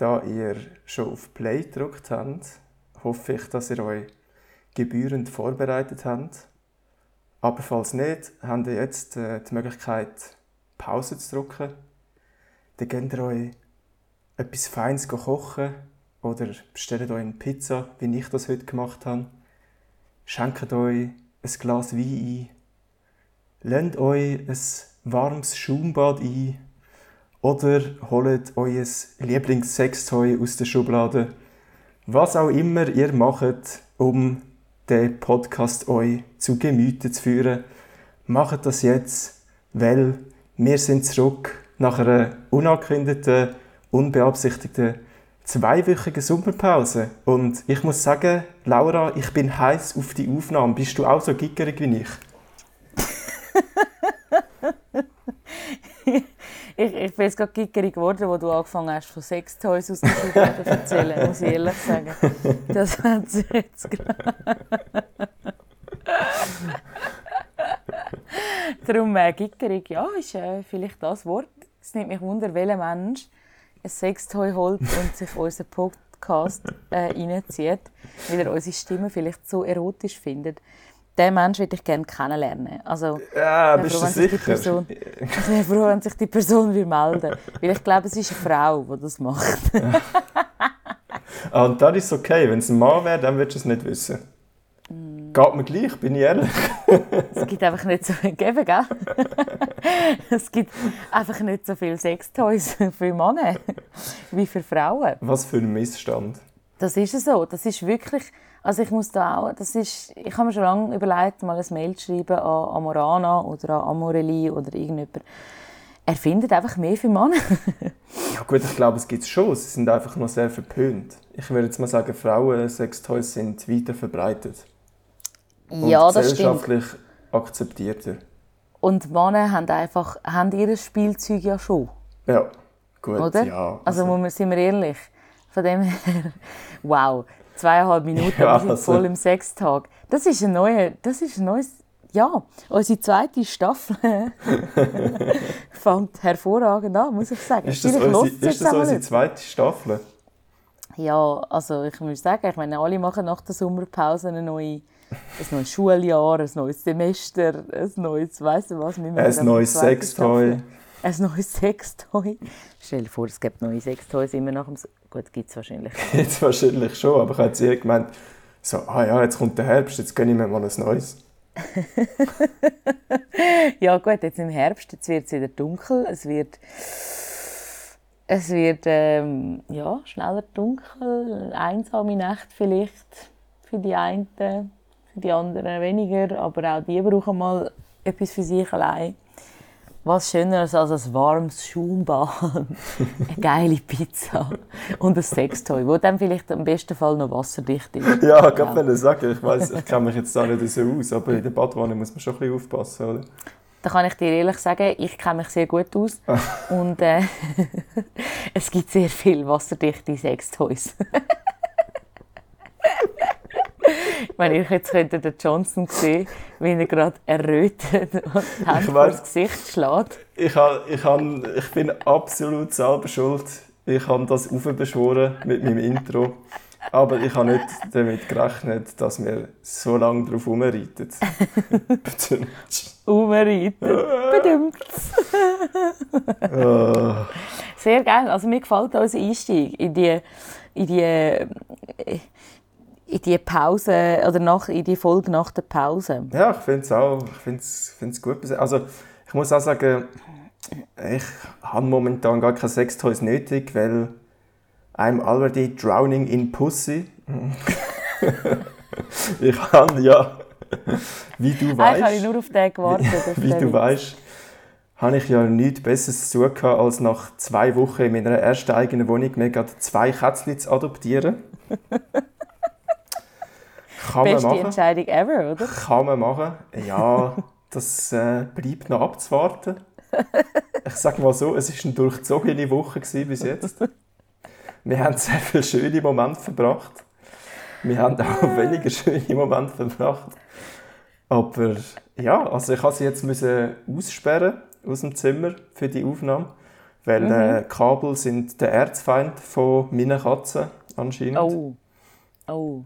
Da ihr schon auf Play gedrückt habt, hoffe ich, dass ihr euch gebührend vorbereitet habt. Aber falls nicht, habt ihr jetzt äh, die Möglichkeit, Pause zu drücken. Dann könnt ihr euch etwas Feines kochen oder bestellt euch eine Pizza, wie ich das heute gemacht habe. Schenkt euch ein Glas Wein ein. Lernt euch ein warmes Schaumbad ein. Oder holt euer Lieblingssextoy aus der Schublade. Was auch immer ihr macht, um den Podcast euch zu Gemüte zu führen, macht das jetzt, weil wir sind zurück nach einer unangekündigten, unbeabsichtigten zweiwöchigen Sommerpause. Und ich muss sagen, Laura, ich bin heiß auf die Aufnahme. Bist du auch so gickerig wie ich? ich, ich bin jetzt gerade gickerig geworden, wo du angefangen hast, von Sextoys aus der Schublade zu erzählen, muss ich ehrlich sagen. Das hat sich jetzt gerade... Darum äh, gickerig, ja, ist äh, vielleicht das Wort. Es nimmt mich wunder, welcher Mensch ein Sextoy holt und sich unseren Podcast äh, reinzieht, weil er unsere Stimme vielleicht so erotisch findet. Diesen Menschen würde ich gerne kennenlernen. Also, ja, bist froh, du sicher? Person, ich wäre froh, wenn sich die Person will melden Weil ich glaube, es ist eine Frau, die das macht. ah, und das ist okay. Wenn es ein Mann wäre, dann würdest du es nicht wissen. Mm. Geht mir gleich, bin ich ehrlich. es gibt einfach nicht so viel geben, gell? es gibt einfach nicht so viele Sextoys für Männer wie für Frauen. Was für ein Missstand. Das ist so. Das ist wirklich also ich muss da auch, das ist, ich habe mir schon lange überlegt, mal ein Mail zu schreiben an Amorana oder an Amorelli oder irgendjemand. Er findet einfach mehr für Männer. ja gut, ich glaube, es gibt es schon. Sie sind einfach noch sehr verpönt. Ich würde jetzt mal sagen, Frauen-Sextoys sind weiter verbreitet. Und ja, das gesellschaftlich stimmt. akzeptierter. Und Männer haben einfach haben ihr Spielzeug ja schon. Ja, gut, Oder? ja. Also, also sind wir ehrlich. Von dem her, wow zweieinhalb Minuten, ja, wir sind also. voll im Sextag. Das ist ein neues, das ist ein neues, ja, unsere zweite Staffel fängt hervorragend an, muss ich sagen. Ist das, unsere, ist das unsere zweite Staffel? Ja, also ich muss sagen, ich meine, alle machen nach der Sommerpause eine neue ein neues Schuljahr, ein neues Semester, ein neues, weißt du was? Wir ein neues Sextoy. Ein neues Sextoy. Stell dir vor, es gibt neue Sextoys immer nach dem... Gut, gibt es wahrscheinlich. Jetzt wahrscheinlich schon, aber ich habe jetzt eher gemeint, so, ah ja, jetzt kommt der Herbst, jetzt gönne ich mir mal ein neues. ja gut, jetzt im Herbst jetzt wird es wieder dunkel, es wird... Es wird ähm, ja, schneller dunkel, einsame Nacht vielleicht für die einen, für die anderen weniger, aber auch die brauchen mal etwas für sich allein. Was Schöneres als ein warmes Schaumbad, eine geile Pizza und ein Sextoy, wo dann vielleicht im besten Fall noch wasserdicht ist. Ja, ich kann ja. sagen, ich weiß, ich kenne mich jetzt da nicht so aus, aber in der Badwanne muss man schon ein bisschen aufpassen, oder? Da kann ich dir ehrlich sagen, ich kenne mich sehr gut aus und äh, es gibt sehr viele wasserdichte Sextoys. Wenn ich jetzt könnte den Johnson sehen, wie er gerade errötet und die Hand vor das Gesicht schlägt. Ich, habe, ich, ich bin absolut selber schuld. Ich habe das aufbeschworen mit meinem Intro. Aber ich habe nicht damit gerechnet, dass wir so lange darauf rumreiten. Umreiten. oh. Sehr geil. Also mir gefällt unser Einstieg in die, in die in die Pause oder nach, in die Folge nach der Pause. Ja, ich finde es auch. Ich finde es gut. Also ich muss auch sagen, ich habe momentan gar kein Sextoys nötig, weil I'm already drowning in Pussy. ich habe ja, wie du weißt, ich habe nur auf den gewartet. wie du weißt, habe ich ja nichts Besseres zu tun, als nach zwei Wochen in meiner ersten eigenen Wohnung mir gerade zwei Kätzchen zu adoptieren. Kann Beste man machen. Entscheidung ever, oder? Kann man machen. Ja, das äh, bleibt noch abzuwarten. Ich sage mal so, es war eine durchzogene Woche bis jetzt. Wir haben sehr viele schöne Momente verbracht. Wir haben auch weniger schöne Momente verbracht. Aber ja, also ich musste sie jetzt müssen aussperren aus dem Zimmer für die Aufnahme. Weil äh, Kabel sind der Erzfeind von meinen Katzen anscheinend. Oh. Oh.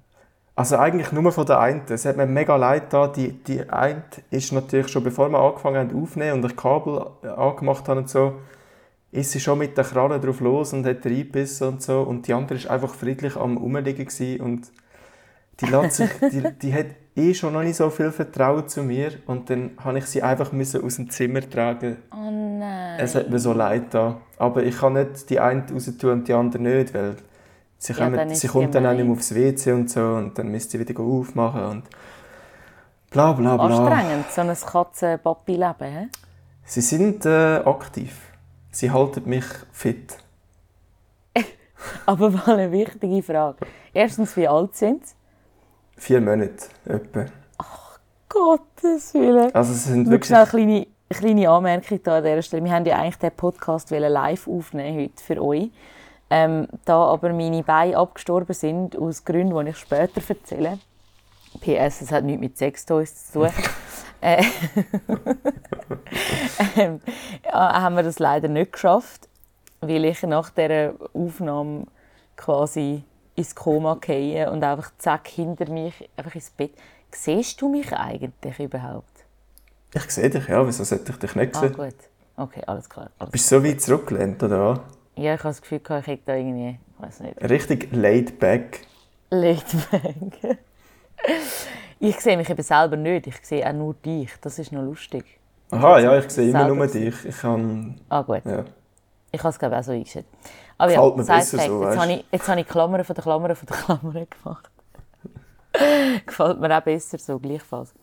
Also eigentlich nur von der einen. Es hat mir mega leid da. Die, die eine ist natürlich schon bevor wir angefangen haben aufzunehmen und ich Kabel äh, angemacht haben und so, ist sie schon mit der Kralle drauf los und hat reingebissen und so. Und die andere ist einfach friedlich am Rumliegen und die, lässt sich, die, die hat eh schon noch nicht so viel Vertrauen zu mir und dann habe ich sie einfach müssen aus dem Zimmer tragen. Oh nein. Es hat mir so leid da. Aber ich kann nicht die eine raus tun und die andere nicht, weil sie, Ja, kommen, ist sie es kommt dann auch nicht mehr aufs WC und so und dann müsst sie wieder aufmachen und bla bla bla. Anstrengend, so ein Katzen-Papi-Leben. Sie sind äh, aktiv. Sie halten mich fit. Aber mal eine wichtige Frage. Erstens, wie alt sind sie? Vier Monate etwa. Gottes Willen. Also sie sind wirklich... eine kleine, eine kleine Anmerkung da an dieser Stelle. Wir haben ja eigentlich den Podcast live aufnehmen heute für euch. Ähm, da aber meine Beine abgestorben sind, aus Gründen, die ich später erzähle. PS, es hat nichts mit Sextoys zu tun. äh, ähm, ja, haben wir das leider nicht geschafft, weil ich nach dieser Aufnahme quasi ins Koma gehe und einfach zack hinter mich einfach ins Bett. Siehst du mich eigentlich überhaupt? Ich sehe dich, ja. Wieso sollte ich dich nicht Ah, sehen? gut. Okay, alles klar. Alles Bist du so weit zurückgelehnt, oder was? Ja, ich habe das Gefühl, gehabt, ich hätte da irgendwie, ich weiß nicht, Richtig laid back. laid back. ich sehe mich eben selber nicht, ich sehe auch nur dich. Das ist noch lustig. Aha, ja, ich sehe immer nur dich. Ich kann... Ah gut, Ja. ich habe es glaube ich auch so eingeschätzt. Aber Gefällt mir ja, besser Fact, so, jetzt, habe ich, jetzt habe ich Klammern von der Klammern von der Klammern gemacht. Gefällt mir auch besser so, gleichfalls.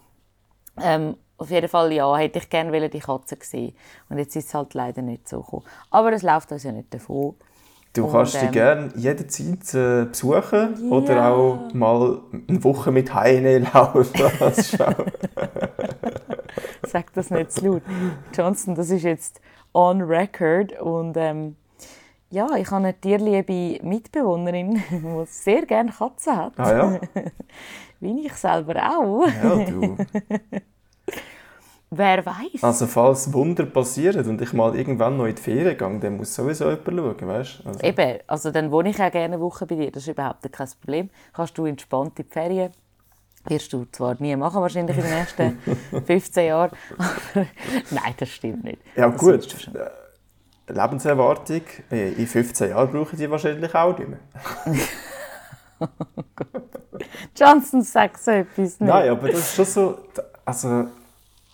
Ähm, auf jeden Fall, ja, hätte ich gerne die Katze gesehen. Und jetzt ist es halt leider nicht so gekommen. Aber es läuft uns ja nicht davon. Du Und, kannst dich ähm, gerne jederzeit äh, besuchen oder Ja. auch mal eine Woche mit Heine laufen. Sag das nicht zu laut. Johnson, das ist jetzt on record. Und ähm, ja, ich habe eine tierliebe Mitbewohnerin, die sehr gerne Katzen hat. ah ja? Wie ich selber auch. Ja, du. Wer weiß? Also falls Wunder passieren und ich mal irgendwann noch in die Ferien gehe, dann muss sowieso jemand schauen, weißt? Also, Eben, also dann wohne ich auch gerne eine Woche bei dir. Das ist überhaupt kein Problem. Kannst du entspannt in die Ferien. Wirst du zwar nie machen, wahrscheinlich in den nächsten 15 Jahren. Aber nein, das stimmt nicht. ja Das gut, äh, Lebenserwartung, äh, in 15 Jahren brauche ich die wahrscheinlich auch nicht mehr. Johnson, sag so etwas nicht. Nein, aber das ist schon so. Also,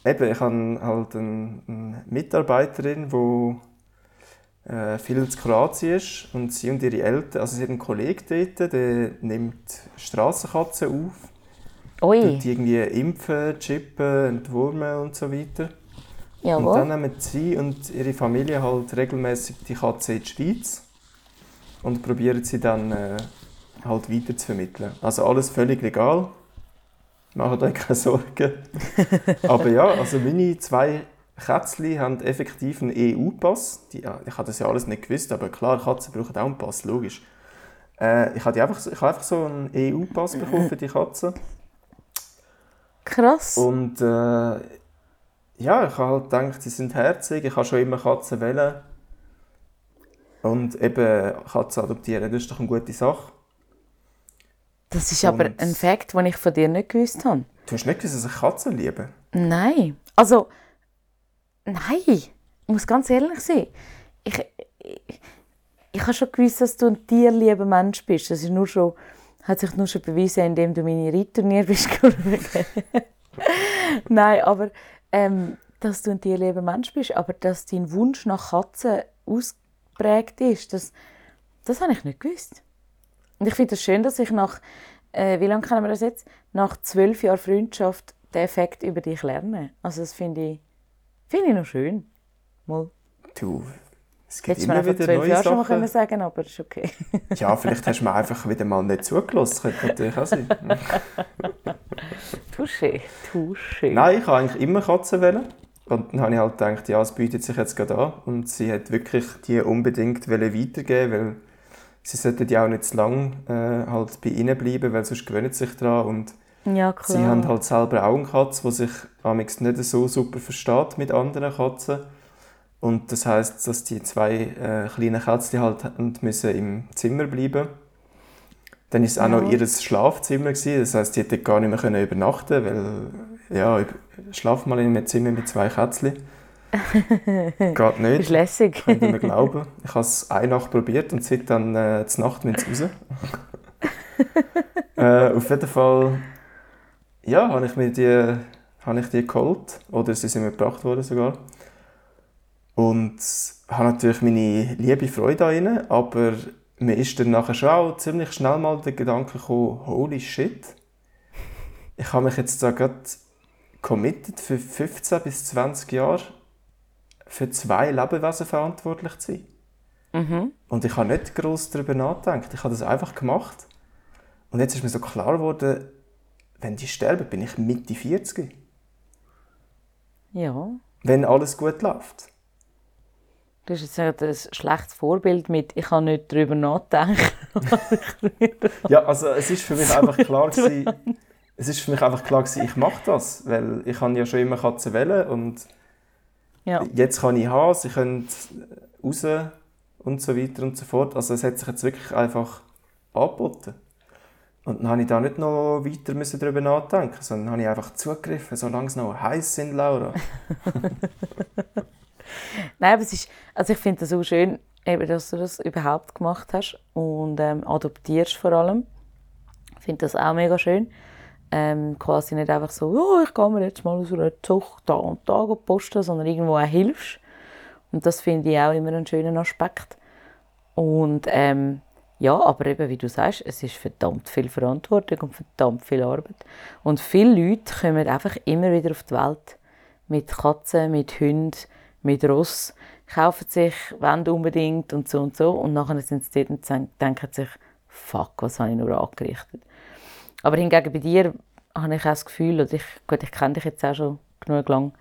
eben, ich habe halt eine, eine Mitarbeiterin, die äh, viel in Kroatien ist. Und sie und ihre Eltern, also sie hat einen Kollegen dort, der nimmt Strassenkatzen auf. Ui, die irgendwie impfen, chippen, entwurmen und so weiter. Und jawohl. dann nehmen sie und ihre Familie halt regelmäßig die Katze in die Schweiz und probieren sie dann äh, halt weiter zu vermitteln. Also alles völlig legal. Macht euch keine Sorgen. Aber ja, also meine zwei Kätzchen haben effektiv einen EU-Pass. Ich habe das ja alles nicht gewusst, aber klar, Katzen brauchen auch einen Pass, logisch. Äh, ich habe einfach, so- ich habe einfach so einen EU-Pass bekommen für die Katze. Krass. Und äh, ja, ich habe halt gedacht, sie sind herzig, ich habe schon immer Katzen wählen. Und eben Katzen adoptieren, das ist doch eine gute Sache. Das ist aber Und- ein Fakt, den ich von dir nicht gewusst habe. Du hast nicht gewusst, dass ich Katzen liebe? Nein. Also, nein. Ich muss ganz ehrlich sein. Ich, ich, ich habe schon gewusst, dass du ein tierlieber Mensch bist. Das ist nur schon, hat sich nur schon bewiesen, indem du meine Reitturnier bist. Nein, aber ähm, dass du ein tierlieber Mensch bist, aber dass dein Wunsch nach Katzen ausgeprägt ist, das, das habe ich nicht gewusst. Und ich finde es schön, dass ich nach, äh, wie lange kennen wir das jetzt? Nach zwölf Jahren Freundschaft den Effekt über dich lerne. Also das finde ich, finde ich noch schön. Mal. Du, es gibt Hättest immer wieder zwölf neue Jahren schon mal können sagen aber ist okay. Ja, vielleicht hast du mir einfach wieder mal nicht zugelassen. Könnte natürlich auch sein. Touché, touché. Nein, ich habe eigentlich immer Katzen wählen. Und dann habe ich halt gedacht, ja, es bietet sich jetzt gerade an. Und sie hat wirklich die unbedingt wollen weitergeben, weil sie sollten ja auch nicht zu lange äh, halt bei ihnen bleiben, weil sonst gewöhnen sie sich daran. Und Ja, sie haben halt selber auch eine Katze, die sich amigs nicht so super versteht mit anderen Katzen. Und das heißt, dass die zwei äh, kleinen Kätzchen halt müssen im Zimmer bleiben. Dann ist es auch noch ihr Schlafzimmer gewesen. Das heißt, die hätte gar nicht mehr können übernachten, weil ja, schlaf mal in einem Zimmer mit zwei Kätzchen. Geht nicht. Ist lässig. Könnt ihr mir glauben. Ich habe es eine Nacht probiert und seit dann äh, zur Nacht mit raus. äh, auf jeden Fall, ja, habe ich mir die, habe ich die geholt. Oder sie sind mir gebracht worden sogar. Und habe natürlich meine liebe Freude daran, aber mir ist dann nachher schon auch ziemlich schnell mal der Gedanke gekommen, holy shit, ich habe mich jetzt da gerade committed für 15 bis 20 Jahre für zwei Lebewesen verantwortlich zu sein. Mhm. Und ich habe nicht groß darüber nachgedacht. Ich habe das einfach gemacht. Und jetzt ist mir so klar geworden, wenn die sterben, bin ich Mitte 40. Ja. Wenn alles gut läuft. Du hast jetzt ein schlechtes Vorbild mit «Ich kann nicht darüber nachdenken». ja, also es ist für mich einfach klar gewesen, es ist für mich einfach klar gewesen, ich mache das, weil ich habe ja schon immer Katzen wählen und ja. jetzt kann ich haben, sie können raus und so weiter und so fort. Also es hat sich jetzt wirklich einfach angeboten. Und dann habe ich da nicht noch weiter müssen darüber nachdenken, sondern habe ich einfach zugegriffen, solange es noch heiß sind, Laura. Nein, aber es ist, also ich finde es so schön, eben, dass du das überhaupt gemacht hast und ähm, adoptierst vor allem. Ich finde das auch mega schön. Ähm, quasi nicht einfach so, oh, ich gehe mir jetzt mal aus einer Zucht da und da posten, sondern irgendwo auch hilfst. Und das finde ich auch immer einen schönen Aspekt. Und ähm, ja, aber eben, wie du sagst, es ist verdammt viel Verantwortung und verdammt viel Arbeit. Und viele Leute kommen einfach immer wieder auf die Welt mit Katzen, mit Hunden, mit Ross, kaufen sich, wollen unbedingt und so und so und nachher sind sie dort und denken sich, fuck, was habe ich nur angerichtet. Aber hingegen bei dir habe ich auch das Gefühl, oder ich, gut, ich kenne dich jetzt auch schon genug lang,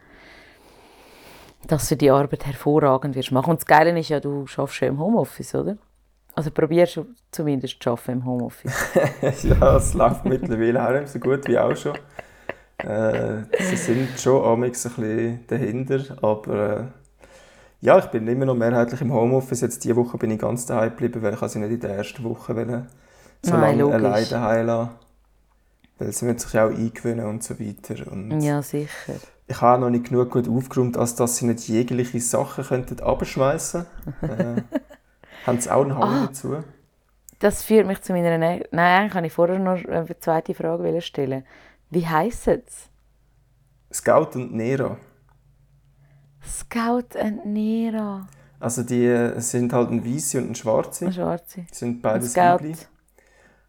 dass du die Arbeit hervorragend wirst machen. Und das Geile ist ja, du schaffst ja im Homeoffice, oder? Also probierst du zumindest zu arbeiten im Homeoffice. ja, es läuft mittlerweile auch nicht so gut wie auch schon. Äh, sie sind schon amigs ein bisschen dahinter, aber äh, ja, ich bin immer noch mehrheitlich im Homeoffice. Jetzt diese Woche bin ich ganz daheim geblieben, weil ich sie nicht in der ersten Woche wollen, so Nein, lange alleine daheim lassen. Weil sie müssen sich ja auch eingewöhnen und so weiter. Und ja, sicher. Ich habe noch nicht genug gut aufgeräumt, als dass sie nicht jegliche Sachen könnten abschmeißen könnten. äh, haben sie auch einen Hang ah, dazu? Das führt mich zu meiner... Nein, eigentlich kann ich vorher noch eine zweite Frage stellen. Wie heisst es? Scout und Nero. Scout und Nero. Also die äh, sind halt ein Weiße und ein Schwarze. Ein Schwarze. Sind beides Scout.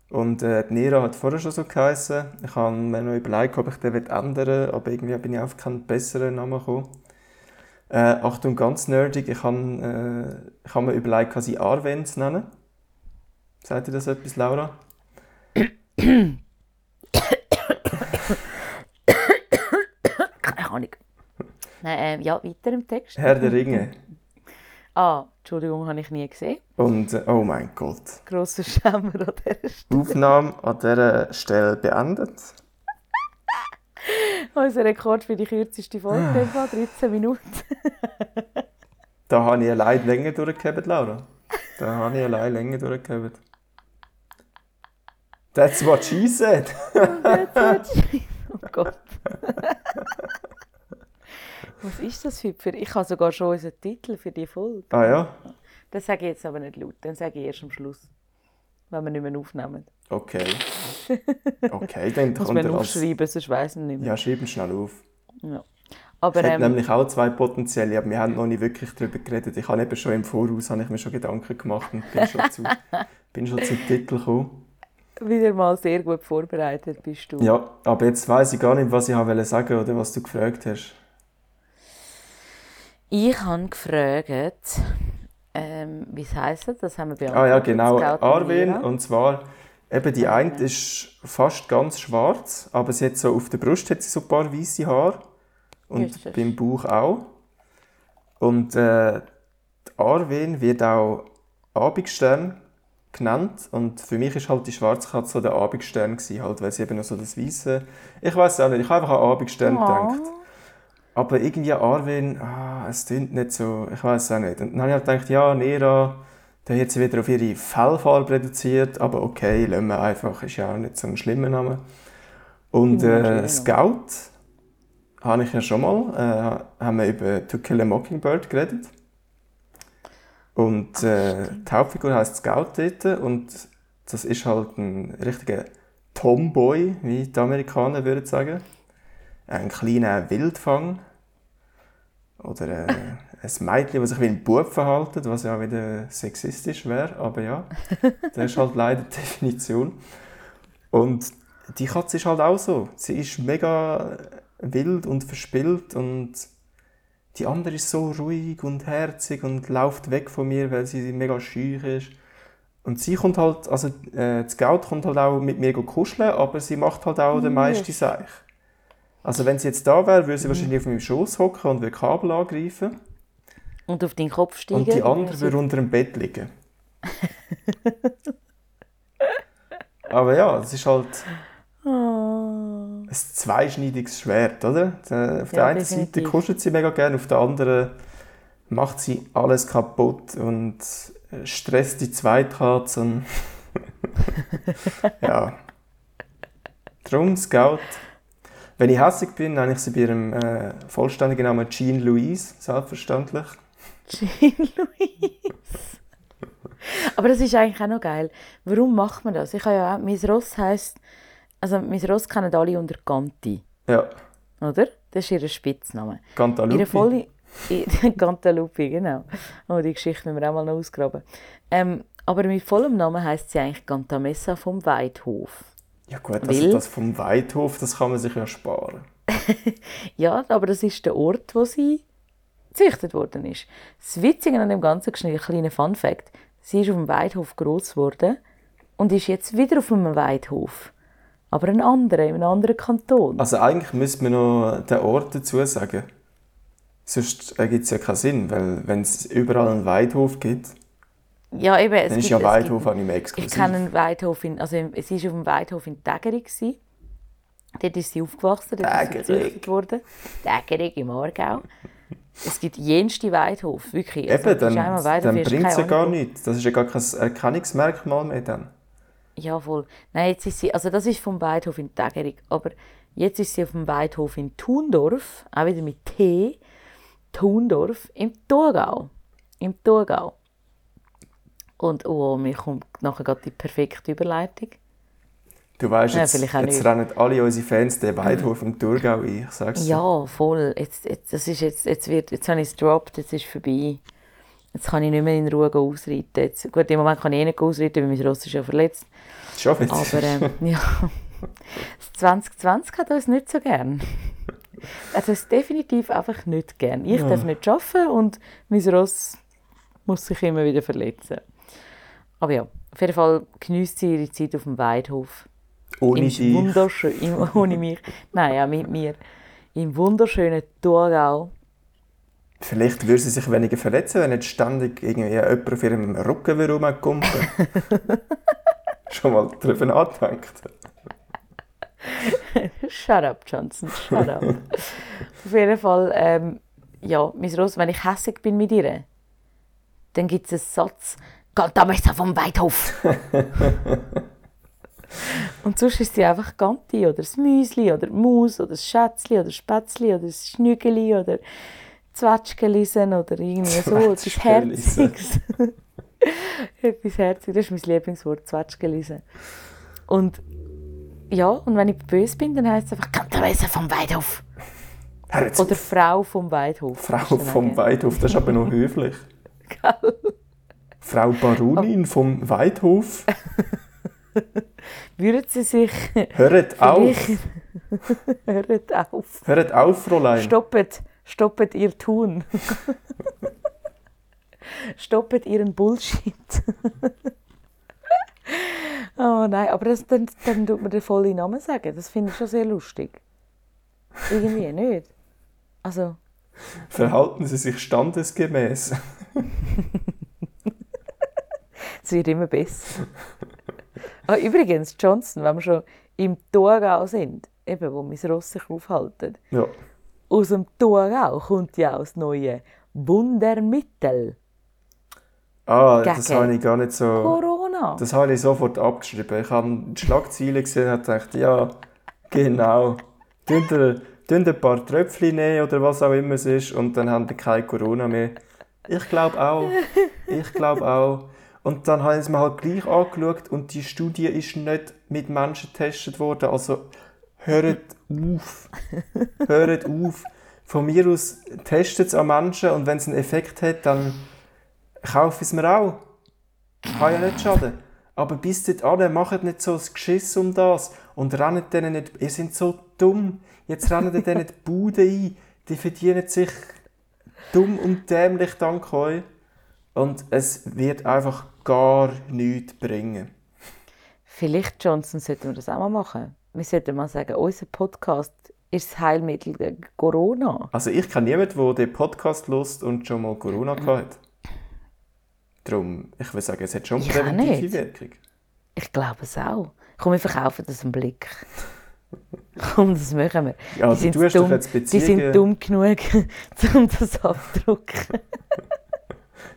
Und äh, die Nero hat vorher schon so geheißen. Ich habe mir noch überlegt, ob ich den ändern will, aber irgendwie bin ich auf keinen besseren Namen gekommen. Äh, Achtung, ganz nerdig, ich habe äh, ich hab mir überlegt, sie Arwen zu nennen. Sagt ihr das etwas, Laura? Nein, äh, ja, weiter im Text. Herr der Ringe. Ah, Entschuldigung, habe ich nie gesehen. Und, äh, oh mein Gott. Grosser Schämer an dieser Stelle. Aufnahme an dieser Stelle beendet. Unser Rekord für die kürzeste Folge war 13 Minuten. da habe ich allein länger durchgehabt, Laura. Da habe ich allein länger durchgehabt. That's what she said. That's what she... Oh Gott. Was ist das für, für Ich habe sogar schon unseren Titel für die Folge. Ah ja? Das sage ich jetzt aber nicht laut, dann sage ich erst am Schluss, wenn wir nicht mehr aufnehmen. Okay. Okay, dann Muss man aufschreiben, als... sonst weiss man nicht mehr. Ja, schreib ihn schnell auf. Ja. Aber, ich ähm, nämlich auch zwei potenzielle, aber wir haben noch nicht wirklich darüber geredet. Ich habe eben schon im Voraus habe ich mir schon Gedanken gemacht und bin schon, zu, bin schon zum Titel gekommen. Wieder mal sehr gut vorbereitet bist du. Ja, aber jetzt weiß ich gar nicht, was ich sagen wollte oder was du gefragt hast. Ich habe gefragt, ähm, wie es heisst, das haben wir beantwortet. Ah ja, genau, Arwen. Und zwar, eben die eine ist fast ganz schwarz, aber sie hat so, auf der Brust hat sie so ein paar weiße Haare. Und beim Bauch auch. Und äh, Arwen wird auch Abendstern genannt. Und für mich ist halt die schwarze Katze so der Abendstern gewesen, halt, weil sie eben noch so das Weiße... Ich weiß auch nicht, ich habe einfach an Abendstern oh. gedacht. Aber irgendwie Arwen, ah, es klingt nicht so, ich weiß es auch nicht. Und dann habe ich halt gedacht, ja, Nera, der hat sie wieder auf ihre Fellfarbe reduziert, aber okay, lassen wir einfach, ist ja auch nicht so ein schlimmer Name. Und äh, Scout habe ich ja schon mal, äh, haben wir über To Kill a Mockingbird geredet. Und äh, die Hauptfigur heißt Scout dort und das ist halt ein richtiger Tomboy, wie die Amerikaner würden sagen. Ein kleiner Wildfang. Oder äh, ein Mädchen, das sich wie ein Bub verhält, was ja wieder sexistisch wäre. Aber ja, das ist halt leider die Definition. Und die Katze ist halt auch so. Sie ist mega wild und verspielt und die andere ist so ruhig und herzig und läuft weg von mir, weil sie mega schüch ist. Und sie kommt halt, also äh, Scout kommt halt auch mit mir kuscheln, aber sie macht halt auch den meisten Seich. Also wenn sie jetzt da wäre, würde sie mhm. wahrscheinlich auf meinem Schoß hocken und würde Kabel angreifen. Und auf deinen Kopf steigen. Und die andere würde unter dem Bett liegen. aber ja, es ist halt oh. ein zweischneidiges Schwert, oder? Auf der ja, einen Seite kuschelt sie mega gerne, auf der anderen macht sie alles kaputt und stresst die Zweitkatzen. ja. Drum Scout. Wenn ich hässlich bin, nenne ich sie bei ihrem äh, vollständigen Namen Jean Louise, selbstverständlich. Jean Louise. Aber das ist eigentlich auch noch geil. Warum macht man das? Ich habe ja auch, mein Ross heisst, also mein Ross kennen alle unter Ganti. Ja. Oder? Das ist ihr Spitzname. Gantalupi. Ihre volle, Gantalupi, genau. Oh, die Geschichte müssen wir auch mal noch ausgraben. Ähm, aber mit vollem Namen heisst sie eigentlich Gantamessa vom Weidhof. Ja gut, also Weil, das vom Weidhof, das kann man sich ja sparen. ja, aber das ist der Ort, wo sie gezüchtet worden ist. Das Witzige an dem Ganzen ist ein kleiner Fun-Fact. Sie ist auf dem Weidhof groß geworden und ist jetzt wieder auf einem Weidhof. Aber ein anderer, in einem anderen Kanton. Also eigentlich müsste man noch den Ort dazu sagen. Sonst ergibt es ja keinen Sinn, weil wenn es überall einen Weidhof gibt, ja, eben, dann ist gibt, ja Weidhof auch nicht mehr exklusiv. Ich kenne einen Weidhof, in, also es war auf dem Weidhof in Tägeri. Dort ist sie aufgewachsen, dort Tägerig. ist sie gezüchtet worden. Tägerig im Aargau. Es gibt jenste Weidhof, wirklich. Also, eben, dann, dann bringt es ja gar nichts. Das ist ja gar kein Erkennungsmerkmal mehr dann. Ja, voll. Nein, jetzt ist sie, also das ist vom Weidhof in Tägerig, aber jetzt ist sie auf dem Weidhof in Thundorf, auch wieder mit T. Thundorf im Thurgau. Im Thurgau. Und oh, mir kommt nachher gerade die perfekte Überleitung. Du weißt, jetzt, ja, jetzt rennen alle unsere Fans den Weidhof im Thurgau ein, ich sag's Ja, voll. Jetzt, jetzt, das ist jetzt, jetzt, wird, jetzt habe ich es gedroppt, jetzt ist es vorbei. Jetzt kann ich nicht mehr in Ruhe ausreiten. Jetzt, gut, im Moment kann ich eh nicht ausreiten, weil mein Ross ist ja verletzt. Schon wieder? Aber ähm, ja, 2020 hat uns nicht so gern. Also es definitiv einfach nicht gern. Ich ja. darf nicht arbeiten und mein Ross muss sich immer wieder verletzen. Aber ja, auf jeden Fall genießt sie ihre Zeit auf dem Weidhof. Ohne Im dich? Wunderschön, im, ohne mich. Nein, ja, mit mir. Im wunderschönen Thurgau. Vielleicht würde sie sich weniger verletzen, wenn nicht ständig irgendwie jemand auf ihrem Rücken rumkumpelt. Schon mal darüber nachdenkt. shut up, Johnson, shut up. Auf jeden Fall, ähm, ja, mein Ross, wenn ich hässig bin mit ihr, dann gibt es einen Satz, «Geht da besser vom Weidhof!» Und sonst ist sie einfach Ganti oder das Müsli oder die Maus oder das Schätzli oder das Spätzli oder das Schnügeli oder Zwetschgelisen oder irgendwie so, etwas Herziges. etwas Herziges, das ist mein Lieblingswort, Zwetschgelisen. Und ja, und wenn ich böse bin, dann heisst es einfach «Kanterweiser vom Weidhof!» Oder «Frau vom Weidhof». «Frau vom Weidhof», das ist aber noch höflich. Frau Baronin vom Weidhof. Würden Sie sich. Hört auf! Hört auf! Hört auf, Fräulein! Stoppet, stoppet Ihr Tun! stoppet Ihren Bullshit! oh nein, aber das, dann, dann tut man den vollen Namen sagen. Das finde ich schon sehr lustig. Irgendwie nicht. Also. Verhalten Sie sich standesgemäß. Es wird immer besser. Ah, übrigens, Johnson, wenn wir schon im Thurgau sind, eben, wo mein Ross sich aufhalten. Ja. aus dem Thurgau kommt ja auch das neue Wundermittel. Ah, das habe ich gar nicht so... Corona. Das habe ich sofort abgeschrieben. Ich habe die Schlagzeile gesehen und gedacht, ja, genau. Tun ein paar Tröpfchen nehmen oder was auch immer es ist und dann haben wir kein Corona mehr. Ich glaube auch. Ich glaube auch. Und dann haben sie mir halt gleich angeschaut und die Studie ist nicht mit Menschen getestet worden. Also hört auf. hört auf. Von mir aus testet es an Menschen und wenn es einen Effekt hat, dann kaufe ich es mir auch. Kann ja nicht schaden. Aber bis alle macht nicht so ein Geschiss um das und rennt denen nicht. Ihr seid so dumm. Jetzt rennen denen die Bude ein. Die verdienen sich dumm und dämlich dank euch. Und es wird einfach gar nichts bringen. Vielleicht, Johnson, sollten wir das auch mal machen. Wir sollten mal sagen, unser Podcast ist das Heilmittel gegen Corona. Also ich kenne niemanden, der den Podcast lust und schon mal Corona hat. Darum, ich würde sagen, es hat schon eine präventive Wirkung. Ich glaube es auch. Komm, wir verkaufen das einen Blick. Komm, das machen wir. Ja, die, sind du dumm, die sind dumm genug, um das abzudrucken.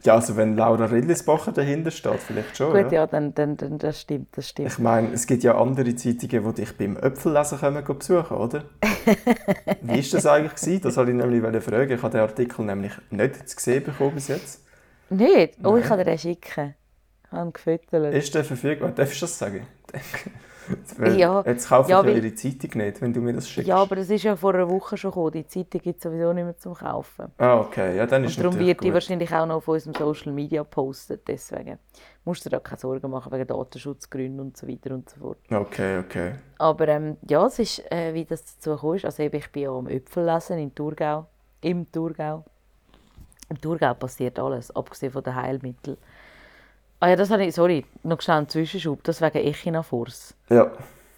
ja, also wenn Laura Rillisbacher dahinter steht, vielleicht schon. Gut, ja, dann, dann, dann das stimmt, das stimmt. Ich meine, es gibt ja andere Zeitungen, die dich beim Äpfellesen kommen besuchen, oder? Wie war das eigentlich? Gewesen? Das wollte ich nämlich fragen. Ich habe den Artikel nämlich nicht zu sehen bekommen bis jetzt. Nicht? Oh, Nein. ich kann dir den schicken. Ich habe ihn gefüttert. Ist der verfügbar? Darfst du das sagen? Ja. Jetzt kaufe ja, ich ja ihre Zeitung nicht, wenn du mir das schickst. Ja, aber das ist ja vor einer Woche schon gekommen. Die Zeitung gibt es sowieso nicht mehr zum Kaufen. Ah, okay. Ja, dann ist Und darum wird die wahrscheinlich auch noch auf unserem Social Media postet. Deswegen musst du dir da keine Sorgen machen wegen Datenschutzgründen und so weiter und so fort. Okay, okay. Aber ähm, ja, es ist, äh, wie das dazu kommt. Also eben, ich bin ja am Äpfellesen in Thurgau. Im Thurgau. Im Thurgau passiert alles, abgesehen von den Heilmitteln. Ah ja, das habe ich, sorry, noch schnell einen Zwischenschub, das wegen Echinafors. Ja.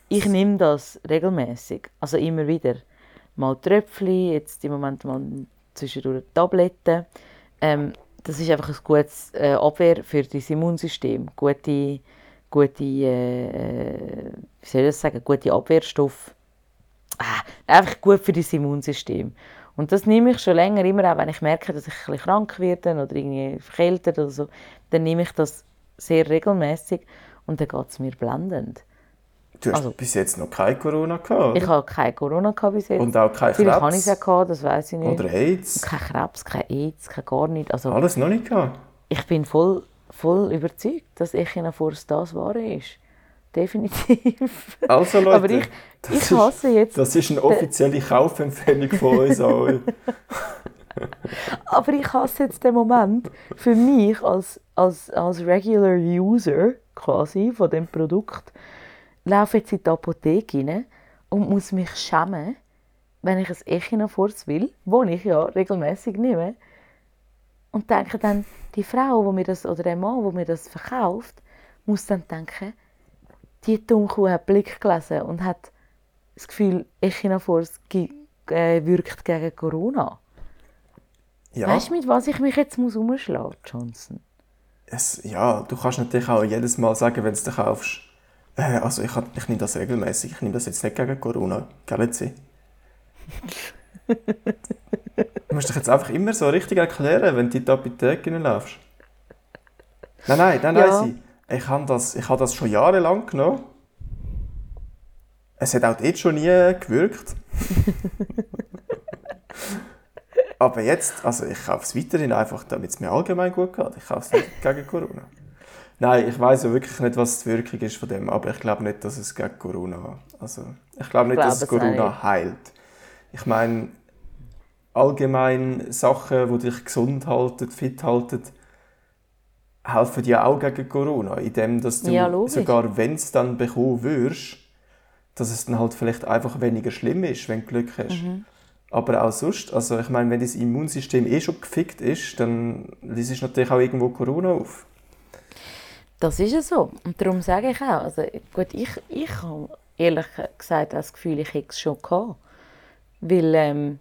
Ich nehme das regelmäßig, also immer wieder. Mal Tröpfchen, jetzt im Moment mal zwischendurch Tabletten. Ähm, das ist einfach ein gutes äh, Abwehr für das Immunsystem. Gute, gute äh, äh, wie soll ich das sagen, gute Abwehrstoffe. Ah, einfach gut für das Immunsystem. Und das nehme ich schon länger, immer auch wenn ich merke, dass ich ein bisschen krank werde oder irgendwie verkältet oder so, dann nehme ich das sehr regelmäßig und dann geht es mir blendend. Du hast also, bis jetzt noch kein Corona gehabt, oder? Ich habe kein Corona gehabt bis jetzt. Und auch kein Krebs? Vielleicht habe ich es ja gehabt, das weiß ich nicht. Oder AIDS? Kein Krebs, kein AIDS, kein gar nichts. Also, Alles noch nicht gehabt? Ich bin voll, voll überzeugt, dass Echinafors das Wahre ist. Definitiv. Also Leute, Aber ich, ich hasse jetzt... Das ist eine offizielle Kaufempfehlung von uns allen. Aber ich hasse jetzt den Moment für mich als, als, als Regular User quasi von dem Produkt, laufe jetzt in die Apotheke rein und muss mich schämen, wenn ich ein Echinofors will, wo ich ja regelmäßig nehme, und denke dann, die Frau, wo mir das, oder der Mann, der mir das verkauft, muss dann denken, die Dummkuh hat Blick gelesen und hat das Gefühl, Echinofors äh, wirkt gegen Corona. Ja. Weißt du, mit was ich mich jetzt muss umschlagen muss, Johnson? Es, ja, du kannst natürlich auch jedes Mal sagen, wenn du es kaufst, äh, also ich, ich nehme das regelmäßig, ich nehme das jetzt nicht gegen Corona, gell Sie? du musst dich jetzt einfach immer so richtig erklären, wenn du in die Apotheke laufst. Nein, nein, nein, ja. nein, Sie. Ich habe das, ich habe das schon jahrelang genommen. Es hat auch dort schon nie gewirkt. Aber jetzt, also ich kaufe es weiterhin einfach, damit es mir allgemein gut geht. Ich kaufe es nicht gegen Corona. Nein, ich weiß ja wirklich nicht, was die Wirkung ist von dem, aber ich glaube nicht, dass es gegen Corona also ich glaube nicht, ich dass es Corona nicht. heilt. Ich meine, allgemein Sachen, die dich gesund halten, fit halten, helfen dir auch gegen Corona, indem dass du ja, sogar wenn es dann bekommen würdest, dass es dann halt vielleicht einfach weniger schlimm ist, wenn du Glück hast. Mhm. Aber auch sonst, also ich meine, wenn das Immunsystem eh schon gefickt ist, dann liest natürlich auch irgendwo Corona auf. Das ist ja so. Und darum sage ich auch, also gut, ich, ich habe ehrlich gesagt das Gefühl, ich hätte es schon gehabt. Weil ähm,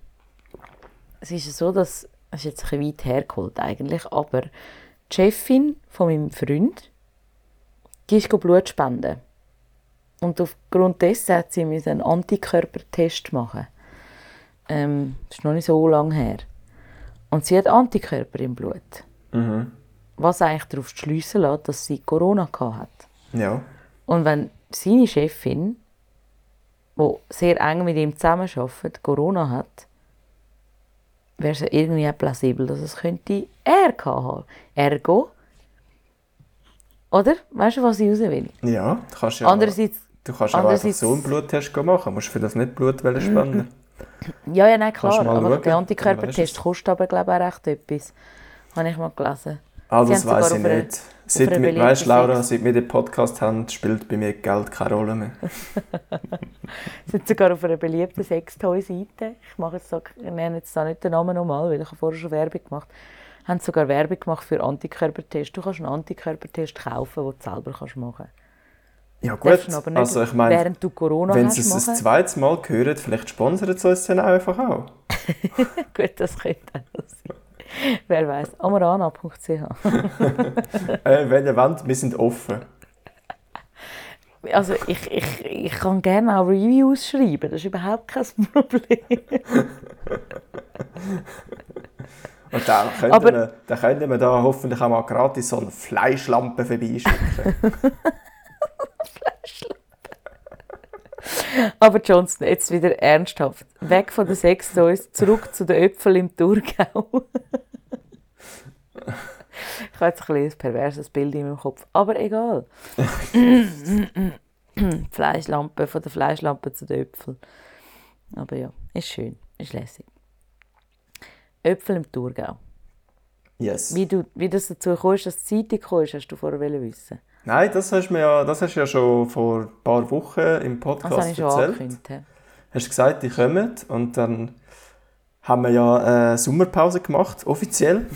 es ist ja so, dass, das ist jetzt ein weit hergeholt eigentlich, aber die Chefin von meinem Freund, die ist Blut spenden. Und aufgrund dessen hat sie einen Antikörpertest machen ähm, das ist noch nicht so lange her. Und sie hat Antikörper im Blut. Mhm. Was eigentlich darauf schliessen lässt, dass sie Corona hat. Ja. Und wenn seine Chefin, die sehr eng mit ihm zusammenarbeitet, Corona hat, wäre es irgendwie auch plausibel, dass es könnte er haben. Ergo, oder? Weißt du, was ich raus will? Ja, du kannst ja, Andererseits, du kannst ja auch einfach so einen Bluttest machen. Du musst für das nicht Blutwellen spenden. ja, ja, nein, klar. Aber schauen, der Antikörpertest kostet aber, glaube ich, auch recht etwas. Habe ich mal gelesen. Ah, das haben weiß ich nicht. Seit einer wir, weißt, Laura, seit wir den Podcast haben, spielt bei mir Geld keine Rolle mehr. Sind sogar auf einer beliebten Sextoy-Seite. Ich, mache jetzt so, nenne jetzt da nicht den Namen nochmal, weil ich habe vorher schon Werbung gemacht haben sie sogar Werbung gemacht für Antikörpertests. Du kannst einen Antikörpertest kaufen, den du selber kannst machen kannst. Ja gut, aber nicht, also ich meine, während du Corona wenn sie es machen. ein zweites Mal hören, vielleicht sponsern sie uns dann auch einfach auch. Gut, das könnte auch sein. Wer weiß. amarana.ch äh, wenn ihr wollt, wir sind offen. Also ich, ich, ich kann gerne auch Reviews schreiben, das ist überhaupt kein Problem. Und dann könnten, Aber- wir, dann könnten wir da hoffentlich auch mal gratis so eine Fleischlampe vorbeischicken. Aber Johnson, jetzt wieder ernsthaft. Weg von den Sextoys, zurück zu den Äpfeln im Thurgau. ich habe jetzt ein, ein perverses Bild in meinem Kopf, aber egal. Fleischlampe, von der Fleischlampe zu den Äpfeln. Aber ja, ist schön, ist lässig. Äpfel im Thurgau. Yes. Wie, du, wie das dazu kommst, dass die Zeitung kommst, hast du vorher wissen. Nein, das hast, du mir ja, das hast du ja schon vor ein paar Wochen im Das Podcast ich schon erzählt. angekündigt. hä? Hast gesagt, die kommen und dann haben wir ja eine Sommerpause gemacht, offiziell.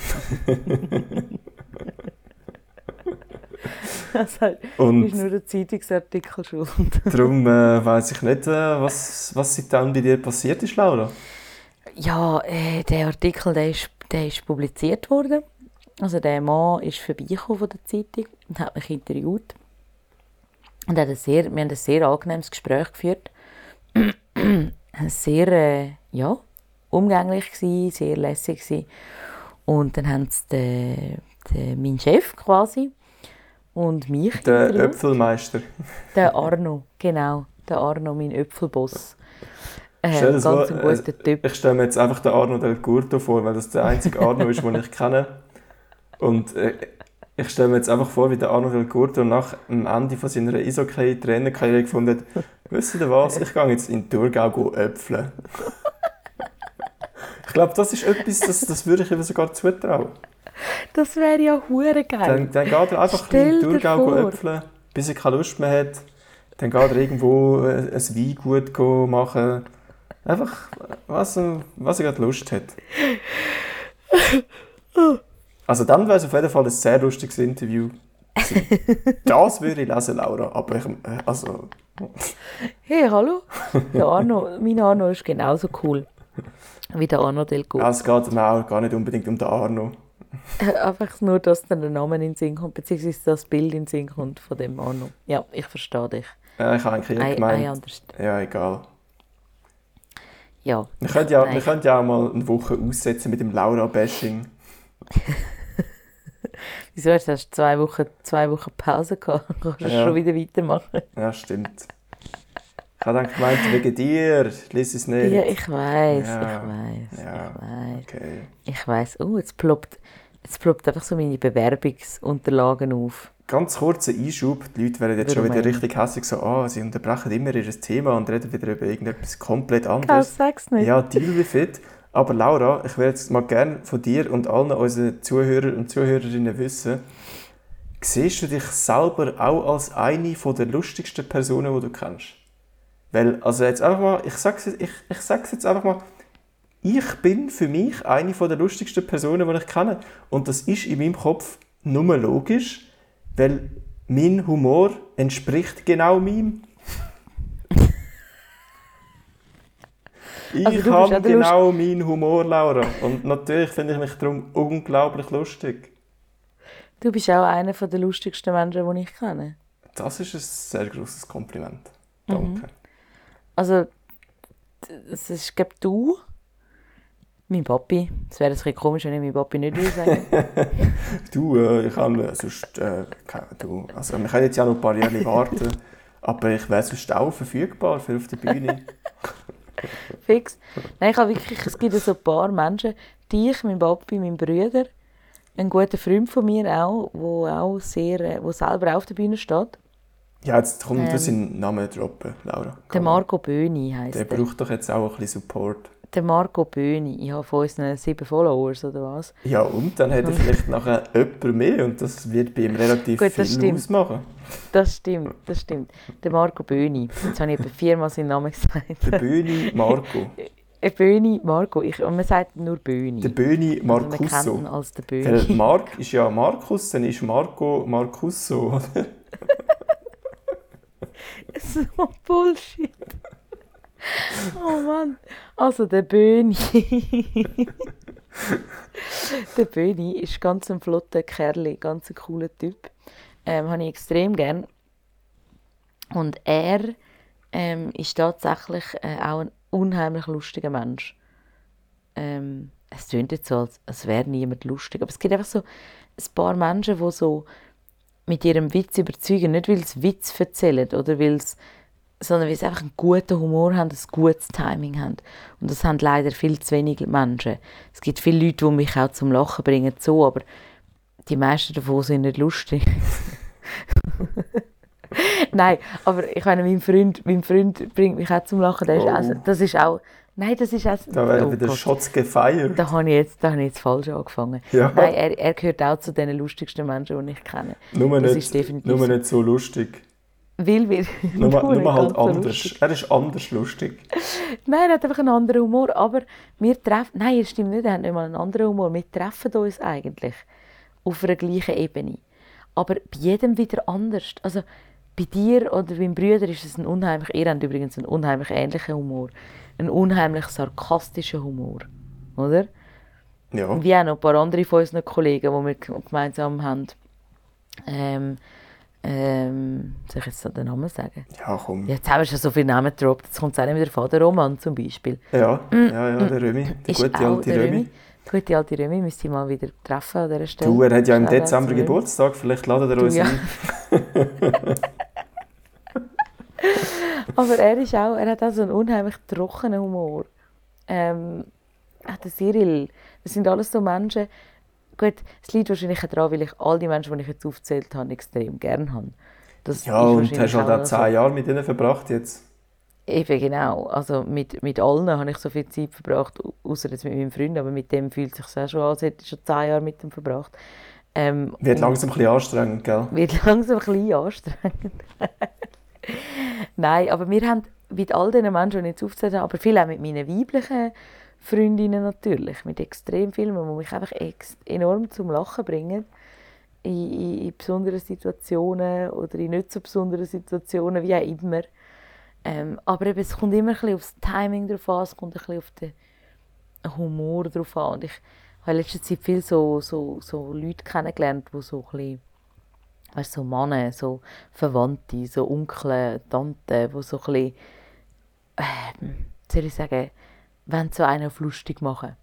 Das ist Und nur der Zeitungsartikel schuld. darum äh, weiß ich nicht, äh, was, was seitdem bei dir passiert ist, Laura. Ja, äh, der Artikel der ist, der ist publiziert worden. Also der Mann ist vorbeigekommen von der Zeitung und hat mich interviewt. Und hat ein sehr, wir haben ein sehr angenehmes Gespräch geführt. sehr, äh, ja, umgänglich gsi, sehr lässig gsi. Und dann haben sie den, den, meinen Chef quasi und mich Der interviewt. Äpfelmeister. Der Arno, genau. Der Arno, mein Äpfelboss. Äh, ganz ein guter äh, Typ. Ich stelle mir jetzt einfach den Arno del Curto vor, weil das der einzige Arno ist, den ich kenne. Und äh, ich stelle mir jetzt einfach vor, wie der Arno del Curto nach dem Ende von seiner Eishockey-Trainerkarriere gefunden hat, wisst ihr was, ich gehe jetzt in Thurgau äpfeln. ich glaube, das ist etwas, das, das würde ich ihm sogar zutrauen. Das wäre ja hure geil. Dann, dann geht er einfach in Stell dir Thurgau äpfeln, bis er keine Lust mehr hat. Dann geht er irgendwo äh, ein Weingut machen. Einfach, was, er- was er gerade Lust hat. Also dann wäre es auf jeden Fall ein sehr lustiges Interview. das würde ich lesen, Laura. Aber ich, äh, also, Hey, hallo? Der Arno, mein Arno ist genauso cool wie der Arno Del ja, es geht mir auch gar nicht unbedingt um den Arno. Einfach nur, dass dann der Name in den Sinn kommt, beziehungsweise das Bild in den Sinn kommt von dem Arno. Ja, ich verstehe dich. Ja, ich habe eigentlich I, gemeint. Ja, egal. Ja. Wir können ja, wir ja auch mal eine Woche aussetzen mit dem Laura-Bashing. Wieso hast du zwei Wochen, zwei Wochen Pause gehabt? Kannst du Ja. schon wieder weitermachen? Ja, stimmt. Ich habe dann gemeint, wegen dir, lies es nicht. Ja, ich weiß, Ja. ich weiß, Ja. ich weiß. Okay. Ich weiß. Oh, jetzt ploppt, jetzt ploppt einfach so meine Bewerbungsunterlagen auf. Ganz kurzer Einschub. Die Leute werden jetzt schon wieder eigentlich? richtig hässlich so, ah, sie unterbrechen immer ihr Thema und reden wieder über irgendetwas komplett anderes. sag's nicht. Ja, deal with it. Aber Laura, ich würde jetzt mal gerne von dir und allen unseren Zuhörern und Zuhörerinnen wissen, siehst du dich selber auch als eine der lustigsten Personen, die du kennst? Weil, also jetzt einfach mal, ich sag's, ich, ich sag's jetzt einfach mal, ich bin für mich eine der lustigsten Personen, die ich kenne. Und das ist in meinem Kopf nur logisch, weil mein Humor entspricht genau meinem. Ich Also bist auch habe genau meinen Humor, Laura. Und natürlich finde ich mich darum unglaublich lustig. Du bist auch einer der lustigsten Menschen, die ich kenne. Das ist ein sehr großes Kompliment. Mhm. Danke. Also, d- es ist, glaube du Mein Papi. Es wäre ein bisschen komisch, wenn ich meinen Papi nicht würde sagen. Du, äh, ich kann äh, sonst, äh, du, also wir können jetzt ja noch ein paar Jahre warten, aber ich wäre sonst auch verfügbar für auf der Bühne. Fix. Nein, ich habe wirklich, es gibt so ein paar Menschen, dich, mein Papi, mein Bruder, ein guter Freund von mir auch, wo auch sehr, äh, wo selber auf der Bühne steht. Ja, jetzt kommt Ähm. seinen Namen droppen, Laura. Der Marco Böhni heisst Der der. braucht doch jetzt auch ein bisschen Support. Der Marco Böhni. Ich habe von unseren sieben Followers, oder was? Ja, und dann hat er vielleicht nachher jemand mehr und das wird bei ihm relativ Gut, das viel stimmt. ausmachen. Das stimmt, das stimmt. Der Marco Böhni. Jetzt habe ich etwa viermal seinen Namen gesagt. Der Böni Marco. Äh, Böhni, Marco. Ich, und man sagt nur Böhni. Der Böni Also man kennt ihn Marcusso. als der Böhni. Mark ist ja Markus, dann ist Marco Marcusso. oder? so Bullshit. Oh Mann. Also der Böhni. der Böhni ist ganz ein flotter Kerl, ganz ein cooler Typ. Ähm, habe ich extrem gern. Und er ähm, ist tatsächlich äh, auch ein unheimlich lustiger Mensch. Ähm, es klingt jetzt so, als, als wäre niemand lustig, aber es gibt einfach so ein paar Menschen, die so mit ihrem Witz überzeugen, nicht weil sie Witz erzählen oder weil sie, sondern weil sie einfach einen guten Humor haben, ein gutes Timing haben. Und das haben leider viel zu wenige Menschen. Es gibt viele Leute, die mich auch zum Lachen bringen, so, aber die meisten davon sind nicht lustig. Nein, aber ich meine, mein Freund, mein Freund bringt mich auch zum Lachen. Ist Oh. also, das ist auch, nein, das ist auch, Da werden oh wieder Gott. Shots gefeiert. Da habe ich jetzt, da habe ich jetzt falsch angefangen. Ja. Nein, er, er gehört auch zu den lustigsten Menschen, die ich kenne. Nur das nicht, ist definitiv nur nicht so lustig. Weil wir... Nur, Nur halt anders. lustig. Er ist anders lustig. Nein, er hat einfach einen anderen Humor, aber wir treffen... Nein, das stimmt nicht, er hat nicht mal einen anderen Humor. Wir treffen uns eigentlich auf einer gleichen Ebene. Aber bei jedem wieder anders. Also bei dir oder beim Brüder ist es ein unheimlich... Ihr habt übrigens einen unheimlich ähnlichen Humor. Einen unheimlich sarkastischen Humor. Oder? Ja. Und wie auch noch ein paar andere von unseren Kollegen, die wir gemeinsam haben. Ähm, ähm, soll ich jetzt so den Namen sagen? Ja, komm. Jetzt haben wir schon so viele Namen gedroppt, jetzt kommt es auch nicht mehr davon. Der Roman zum Beispiel. Ja, ja, ja, der Römi. Der Mm, Ist gute alte der Römi. Römi. Der gute alte Römi müsste ich mal wieder treffen an dieser Stelle. Du, er hat ja im Dezember Römi. Geburtstag, vielleicht ladet er Du, uns ja. ein. Aber er, ist auch, er hat auch so einen unheimlich trockenen Humor. Ähm, auch der Cyril. Das sind alles so Menschen. Gut, es liegt wahrscheinlich auch daran, weil ich all die Menschen, die ich jetzt aufgezählt habe, extrem gerne habe. Das Ja, und hast halt auch so. zehn Jahre mit ihnen verbracht jetzt. Eben genau. Also mit, mit allen habe ich so viel Zeit verbracht, au- außer jetzt mit meinem Freund, aber mit dem fühlt es sich auch schon an, als hätte ich schon zehn Jahre mit ihm verbracht. Ähm, Wird langsam ein bisschen anstrengend, gell? wird langsam ein bisschen anstrengend. Nein, aber wir haben mit all diesen Menschen, die ich jetzt aufgezählt habe, aber viel auch mit meinen weiblichen Freundinnen natürlich, mit extrem vielen, die mich einfach enorm zum Lachen bringen. In, in, in besonderen Situationen oder in nicht so besonderen Situationen, wie auch immer. Ähm, aber eben, es kommt immer ein bisschen aufs Timing drauf an, es kommt ein auf den Humor drauf an. Und ich habe in letzter Zeit viel so, so, so Leute kennengelernt, die so ein bisschen, weißt, so Männer, so Verwandte, so Onkel, Tanten, die so ein bisschen, ähm, soll ich sagen, wollen so einen auf lustig machen.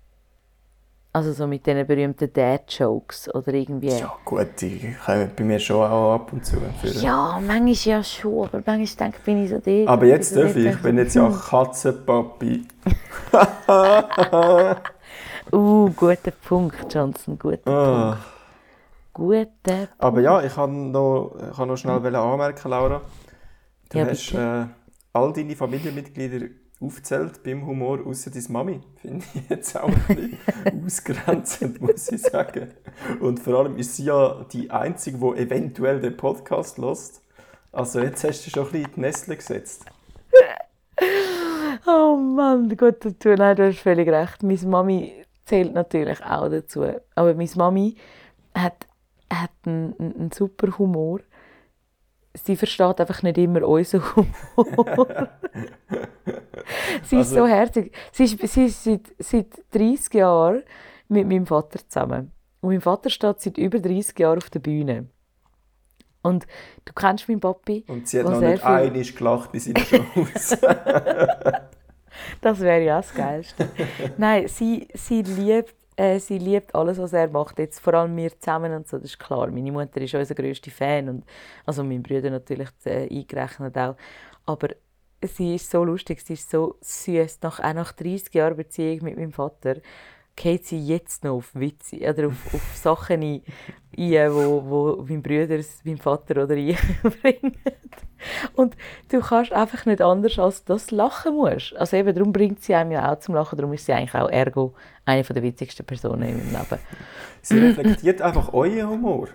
Also so mit diesen berühmten Dad-Jokes oder irgendwie... Ja, gut, die kommen bei mir schon auch ab und zu. führen. Ja, manchmal ja schon, aber manchmal denke ich, bin ich so dort. Aber jetzt darf ich, ich bin jetzt ja Katzenpapi. Uh, guter Punkt, Johnson, guter Ah. Punkt. Guter Aber ja, ich kann noch, ich kann noch schnell wollen anmerken, Laura. Du Ja, hast äh, all deine Familienmitglieder aufgezählt beim Humor, außer deine Mami. Finde ich jetzt auch ein bisschen ausgrenzend, muss ich sagen. Und vor allem ist sie ja die Einzige, die eventuell den Podcast lost. Also jetzt hast du schon ein bisschen in die Nestle gesetzt. Oh Mann, gut dazu. Nein, du hast völlig recht. Meine Mami zählt natürlich auch dazu. Aber meine Mami hat, hat einen, einen super Humor. Sie versteht einfach nicht immer unseren Humor. sie ist Also- so herzig. Sie ist, sie ist seit, seit 30 Jahren mit meinem Vater zusammen. Und mein Vater steht seit über 30 Jahren auf der Bühne. Und du kennst meinen Papi. Und sie hat noch nicht viel- einmal gelacht bei seinen Shows. Das wäre ja das Geilste. Nein, sie, sie, liebt, äh, sie liebt alles, was er macht. Jetzt vor allem wir zusammen und so, das ist klar. Meine Mutter ist unser grösster Fan und also mein Bruder natürlich äh, eingerechnet auch. Aber sie ist so lustig, sie ist so süß. Nach, auch nach 30 Jahren Beziehung mit meinem Vater geht sie jetzt noch auf Witze oder auf, auf Sachen ein, ein wo, wo mein Bruder, mein Vater oder ich bringen. Und du kannst einfach nicht anders als das lachen musst. Also eben, darum bringt sie einem ja auch zum Lachen, darum ist sie eigentlich auch ergo eine der witzigsten Personen in meinem Leben. Sie reflektiert einfach euren Humor.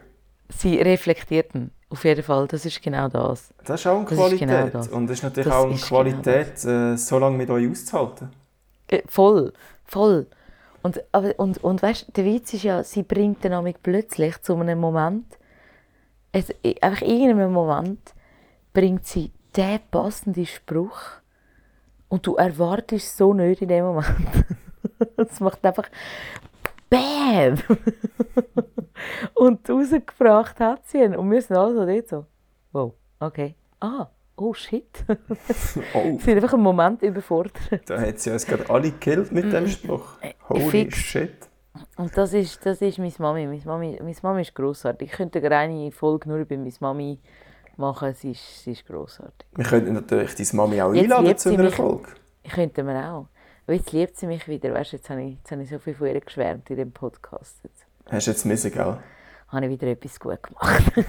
Sie reflektiert ihn, auf jeden Fall, das ist genau das. Das ist auch eine Qualität. Genau das. Und es ist natürlich das auch eine Qualität, genau äh, so lange mit euch auszuhalten. Äh, voll, voll. Und, und, und weißt, der Witz ist ja, sie bringt dann plötzlich zu einem Moment, es, einfach in irgendeinem Moment, bringt sie den passenden Spruch und du erwartest so nicht in dem Moment. Es macht einfach BAM! und rausgebracht hat sie ihn. Und wir sind alle so dort so, wow, okay, ah, oh shit. oh. Sie sind einfach einen Moment überfordert. Da hat sie uns gerade alle gekillt mit dem Spruch. Äh, Holy Fix. shit. Und das ist, das ist meine Mami. Meine Mami, meine Mami ist grossartig. Ich könnte gerne eine Folge nur über meine Mami machen. Sie ist, sie ist grossartig. Wir könnten natürlich deine Mami auch jetzt einladen zu einer Folge. Könnten wir auch. Aber jetzt liebt sie mich wieder. Weißt, jetzt, habe ich, jetzt habe ich so viel von ihr geschwärmt in dem Podcast. Jetzt. Hast du jetzt müssen, gell? Habe ich wieder etwas gut gemacht.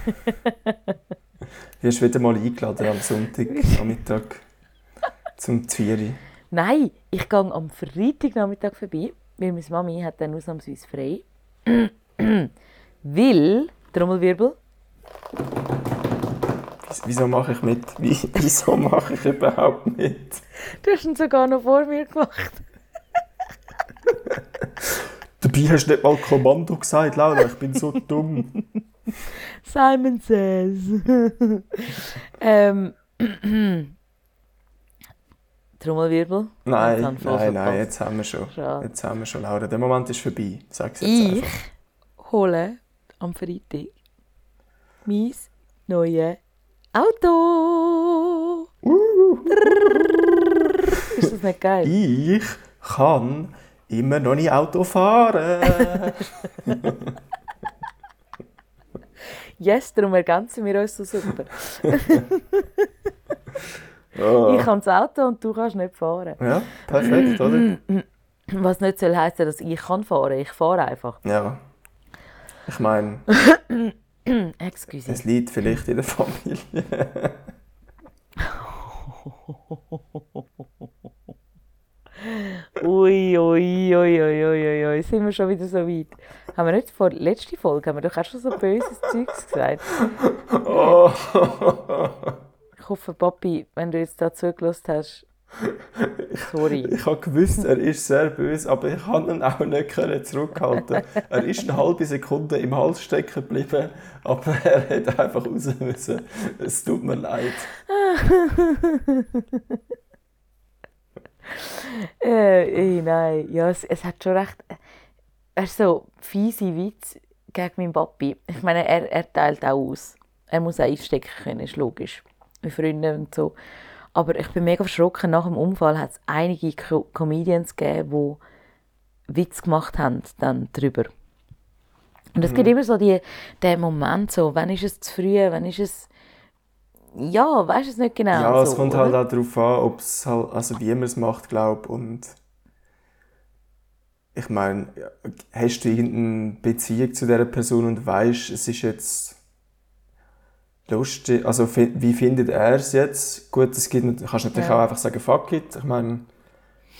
Du wirst wieder mal eingeladen am Sonntag, am Mittag zum Zvieri. Nein, ich gehe am Freitagnachmittag vorbei, weil meine Mami hat dann ausnahmsweise frei. weil, Trommelwirbel. Wieso mache ich mit? Wieso mache ich überhaupt mit? Du hast ihn sogar noch vor mir gemacht. Dabei hast du nicht mal Kommando gesagt, Laura, ich bin so dumm. Simon says. ähm. Trommelwirbel? Nein, nein, nein, jetzt haben wir schon. Schade. Jetzt haben wir schon, Laura. Der Moment ist vorbei. Sag's jetzt ich einfach. hole am Freitag mein neues Auto. Ist das nicht geil? Ich kann immer noch nicht Auto fahren. yes, darum ergänzen wir uns so super. oh. Ich kann das Auto und du kannst nicht fahren. Ja, perfekt, oder? Was nicht soll heißen, dass ich kann fahren. Ich fahre einfach. Ja. Ich meine. Excuse. Es liegt vielleicht in der Familie. Ui, ui, ui, ui, ui, ui, sind wir schon wieder so weit. Haben wir nicht vor der letzten Folge, haben wir doch auch schon so böses Zeugs gesagt. Oh. Ich hoffe, Papi, wenn du jetzt da zugelassen hast, sorry. Ich habe gewusst, er ist sehr böse, aber ich konnte ihn auch nicht zurückhalten. Er ist eine halbe Sekunde im Hals stecken geblieben, aber er hat einfach raus müssen. Es tut mir leid. äh, nein, ja, es, es, hat schon recht. Er ist so fiese Witz gegen meinen Papi. Ich meine, er, er teilt auch aus. Er muss auch einstecken können, ist logisch. Mit Freunden und so. Aber ich bin mega erschrocken. Nach dem Unfall hat es einige Co Comedians gegeben, die Witz gemacht haben dann darüber. Und es mhm. gibt immer so die, den Moment, so, wann ist es zu früh, wann ist es ja, weiß es nicht genau. Ja, es so, kommt halt oder? halt auch darauf an, ob es halt, also wie man es macht, glaube und ich meine, hast du irgendeine Beziehung zu dieser Person und weißt, es ist jetzt lustig, also wie findet er es jetzt? Gut, es gibt, kannst natürlich ja. auch einfach sagen, fuck it. Ich meine,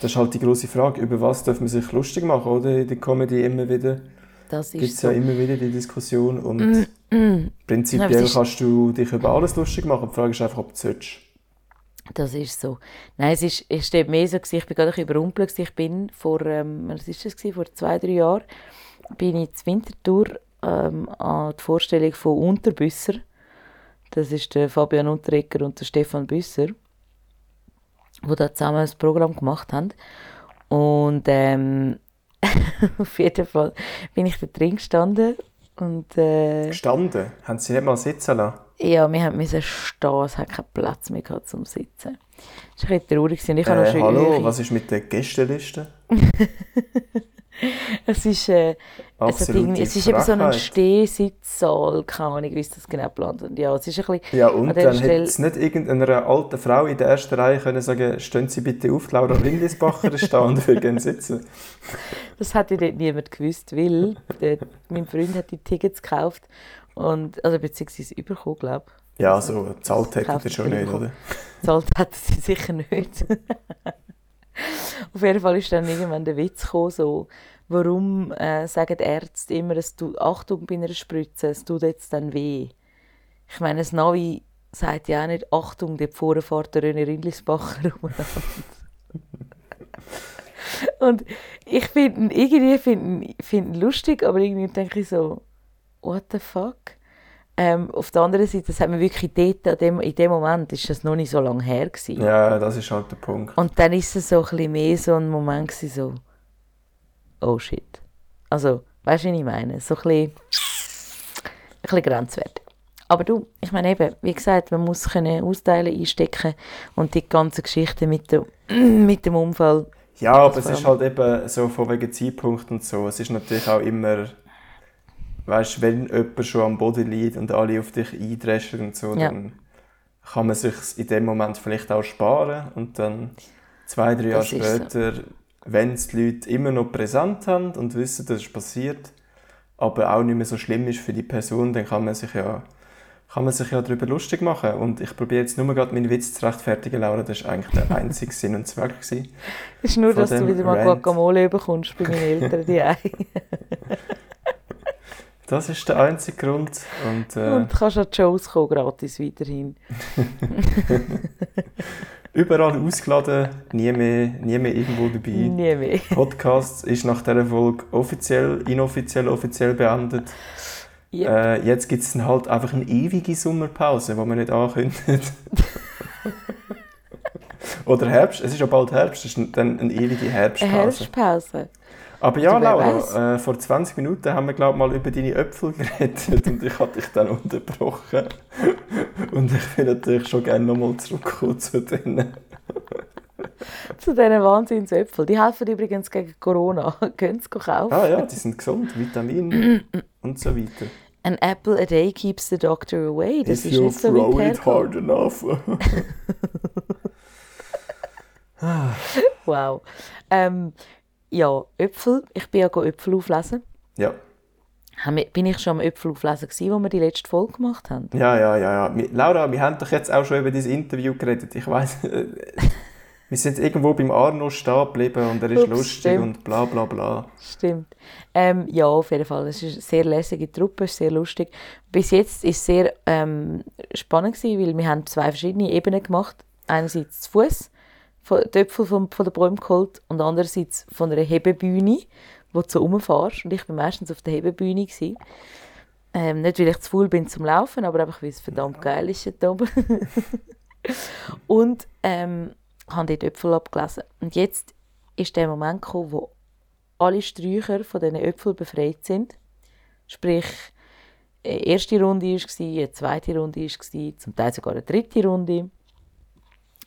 das ist halt die große Frage, über was darf man sich lustig machen, oder? In der Comedy immer wieder. Das ist Gibt es so. ja immer wieder die Diskussion und mm, mm. prinzipiell ja, kannst du dich über alles lustig machen. Die Frage ist einfach, ob du sollst. Das ist so. Nein, es ist, es steht mehr so, ich bin gerade überrumpelt. Ich bin vor, ähm, was ist das, vor zwei, drei Jahren, bin ich zur Wintertour ähm, an die Vorstellung von Unterbüsser. Das ist der Fabian Unterrecker und der Stefan Büsser, die da zusammen ein Programm gemacht haben. Und ähm, auf jeden Fall bin ich da drin gestanden und... Äh, gestanden? Haben Sie nicht mal sitzen lassen? Ja, wir mussten stehen, es hat keinen Platz mehr gehabt zum Sitzen. Das war ein bisschen traurig. Ich Äh, hallo, was ist mit der Gästeliste? Es ist, äh, es, irgendwie, es ist eben so ein. Stehsitzsaal, keine Ahnung, wie sie das genau geplant haben. Ja, es ist ein bisschen, Ja, und dann Stelle- hätte es nicht irgendeiner alten Frau in der ersten Reihe können sagen stehen Sie bitte auf, Laura Windlisbacher ist da und will gerne sitzen. das hat ja dort niemand gewusst, weil der, mein Freund hat die Tickets gekauft und, also beziehungsweise bekommen, glaube ich. Ja, so zahlt hätte er schon nicht, oder? Zahlt hat sie sicher nicht. Auf jeden Fall ist dann irgendwann der Witz gekommen, so, warum äh, sagen die Ärzte immer, es tut, Achtung bei einer Spritze, es tut jetzt dann weh. Ich meine, das Navi sagt ja auch nicht, Achtung, dort vorne fährt der René Rindlisbacher. Und ich finde irgendwie find, find lustig, aber irgendwie denke ich so, what the fuck? Ähm, auf der anderen Seite, das hat mir wirklich dort, dem, in dem Moment, ist das noch nicht so lange her gewesen. Ja, das ist halt der Punkt. Und dann ist es so ein bisschen mehr so ein Moment gewesen, so, oh shit. Also, weißt du, was ich meine? So ein bisschen, ein bisschen grenzwertig. Aber du, ich meine eben, wie gesagt, man muss können austeilen, einstecken und die ganze Geschichte mit dem, mit dem Unfall. Ja, aber es ist halt eben so von wegen Zeitpunkt und so. Es ist natürlich auch immer, weißt du, wenn jemand schon am Boden liegt und alle auf dich eindreschen und so, Ja. dann kann man sich in dem Moment vielleicht auch sparen und dann zwei, drei Jahre ist so. später, wenn es die Leute immer noch präsent haben und wissen, das ist passiert, aber auch nicht mehr so schlimm ist für die Person, dann kann man sich ja kann man sich ja darüber lustig machen. Und ich probiere jetzt nur gerade meinen Witz zu rechtfertigen, Laura. Das war eigentlich der einzige Sinn und Zweck. Gewesen. Es ist nur, dass du wieder mal Rant. Guacamole bekommst bei meinen Eltern, die Ei. Das ist der einzige Grund. Und, äh, Und du kannst an die Shows kommen, gratis weiterhin. überall ausgeladen, nie mehr, nie mehr irgendwo dabei. Nie mehr. Podcast ist nach dieser Folge offiziell, inoffiziell, offiziell beendet. Yep. Äh, jetzt gibt es halt einfach eine ewige Sommerpause, die man nicht ankündigt. Oder Herbst, es ist ja bald Herbst, es ist dann eine ewige Eine Herbstpause. Aber ja, Laura, äh, vor 20 Minuten haben wir glaube mal über deine Äpfel geredet und ich hatte dich dann unterbrochen. Und ich will natürlich schon gerne nochmal zurückkommen zu denen. Zu diesen Wahnsinnsäpfeln. Die helfen übrigens gegen Corona. Könnt ihr kaufen. Ah ja, die sind gesund, Vitamine und so weiter. An apple a day keeps the doctor away. Das If ist nicht so throw it hard enough. Wow. Ähm, ja, Äpfel. Ich bin ja Äpfel auflesen. ja. Bin ich schon am Äpfel auflesen gewesen, wo wir die letzte Folge gemacht haben? Ja, ja, ja, ja. Laura, wir haben doch jetzt auch schon über dieses Interview geredet. Ich weiß, wir sind irgendwo beim Arno stehen geblieben und er ist Ups, lustig stimmt. und bla bla bla. Stimmt. Ähm, ja, auf jeden Fall. Es ist eine sehr lässige Truppe, sehr lustig. Bis jetzt ist es sehr ähm, spannend gewesen, weil wir haben zwei verschiedene Ebenen gemacht. Einerseits zu Fuß, die Äpfel von, von den Bäumen geholt und andererseits von einer Hebebühne, wo du so rumfährst. Und ich war meistens auf der Hebebühne. Gewesen. Ähm, nicht, weil ich zu faul bin zum Laufen, aber einfach, weil es verdammt geil ist dort oben. und ähm, habe dort Äpfel abgelesen. Und jetzt ist der Moment gekommen, wo alle Sträucher von diesen Äpfeln befreit sind. Sprich, eine erste Runde war, eine zweite Runde war, zum Teil sogar eine dritte Runde.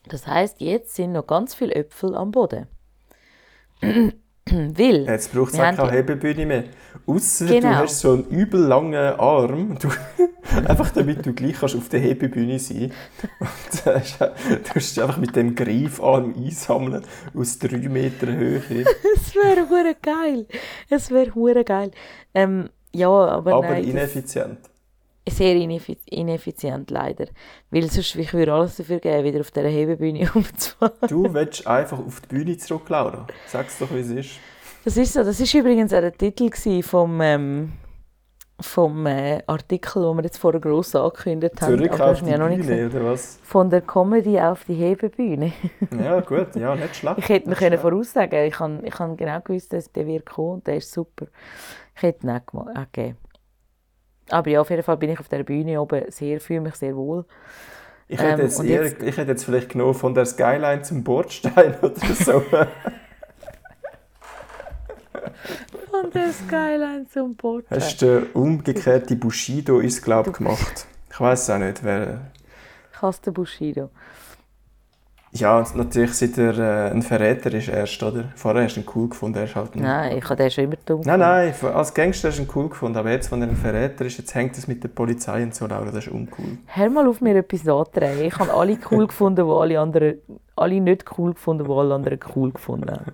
Das heißt, jetzt sind noch ganz viele Äpfel am Boden. Weil, Jetzt braucht es auch keine Hebebühne mehr. Ausser du Genau. hast so einen übel langen Arm, du, einfach damit du gleich kannst auf der Hebebühne sein Und äh, du musst einfach mit dem Greifarm einsammeln aus drei Meter Höhe. es wäre hure geil. Es wäre hure geil. Ähm, ja, aber, Aber nein, ineffizient. Sehr ineffiz ineffizient leider. Weil sonst ich würde alles dafür geben, wieder auf dieser Hebebühne umzufahren. Du willst einfach auf die Bühne zurück, Laura. Sag's doch, wie es ist. Das ist so. Das ist übrigens auch der Titel vom, ähm, vom äh, Artikel, den wir jetzt vorher gross angekündigt haben. Zurück auf die Bühne, gesagt. oder was? Von der Comedy auf die Hebebühne. Ja, gut, ja, nicht schlecht. Ich hätte mir können voraussagen ich habe ich han genau gewusst, dass der wird kommen und der ist super. Ich hätte ihn auch auch gegeben. Aber ja, auf jeden Fall bin ich auf der Bühne oben sehr, fühle mich sehr wohl. Ich hätte, Ähm, jetzt und eher, jetzt- ich hätte jetzt vielleicht genommen von der Skyline zum Bordstein oder so. Von der Skyline zum Boot. Hast du den umgekehrten Bushido ins Glaub gemacht? Ich weiß auch nicht, wer... Ich hasse den Bushido. Ja, und natürlich seit er äh, ein Verräter ist erst, oder? Vorher hast du ihn cool gefunden, er ist halt ein... Nein, ich habe den schon immer dumm Nein, nein, als Gangster hast du ihn cool gefunden, aber jetzt, wenn er ein Verräter ist, jetzt hängt es mit der Polizei und so, Laura, das ist uncool. Hör mal auf, mir etwas anzudrehen. Ich habe alle cool gefunden, die alle anderen... Alle nicht cool gefunden, die alle anderen cool gefunden haben.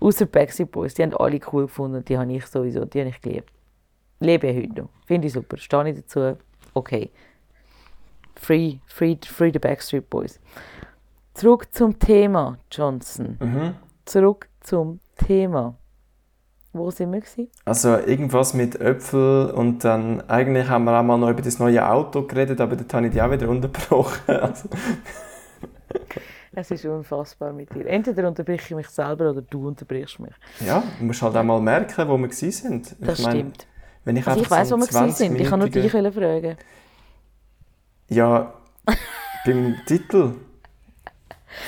Außer Backstreet Boys, die haben alle cool gefunden, die habe ich sowieso, die habe ich geliebt. Lebe ich heute noch. Finde ich super, stehe ich dazu, okay. Free, free, free the Backstreet Boys. Zurück zum Thema, Johnson. Mhm. Zurück zum Thema. Wo sind wir? Gewesen? Also irgendwas mit Äpfel und dann eigentlich haben wir auch mal noch über das neue Auto geredet, aber das habe ich die auch wieder unterbrochen. Also, Es ist unfassbar mit dir. Entweder unterbreche ich mich selber oder du unterbrichst mich. ja, du musst halt auch mal merken, wo wir gewesen sind. Das ich meine, stimmt. Wenn ich Also ich weiss, so wo wir sind. Ich kann nur 20-minütigen dich fragen. Ja, beim Titel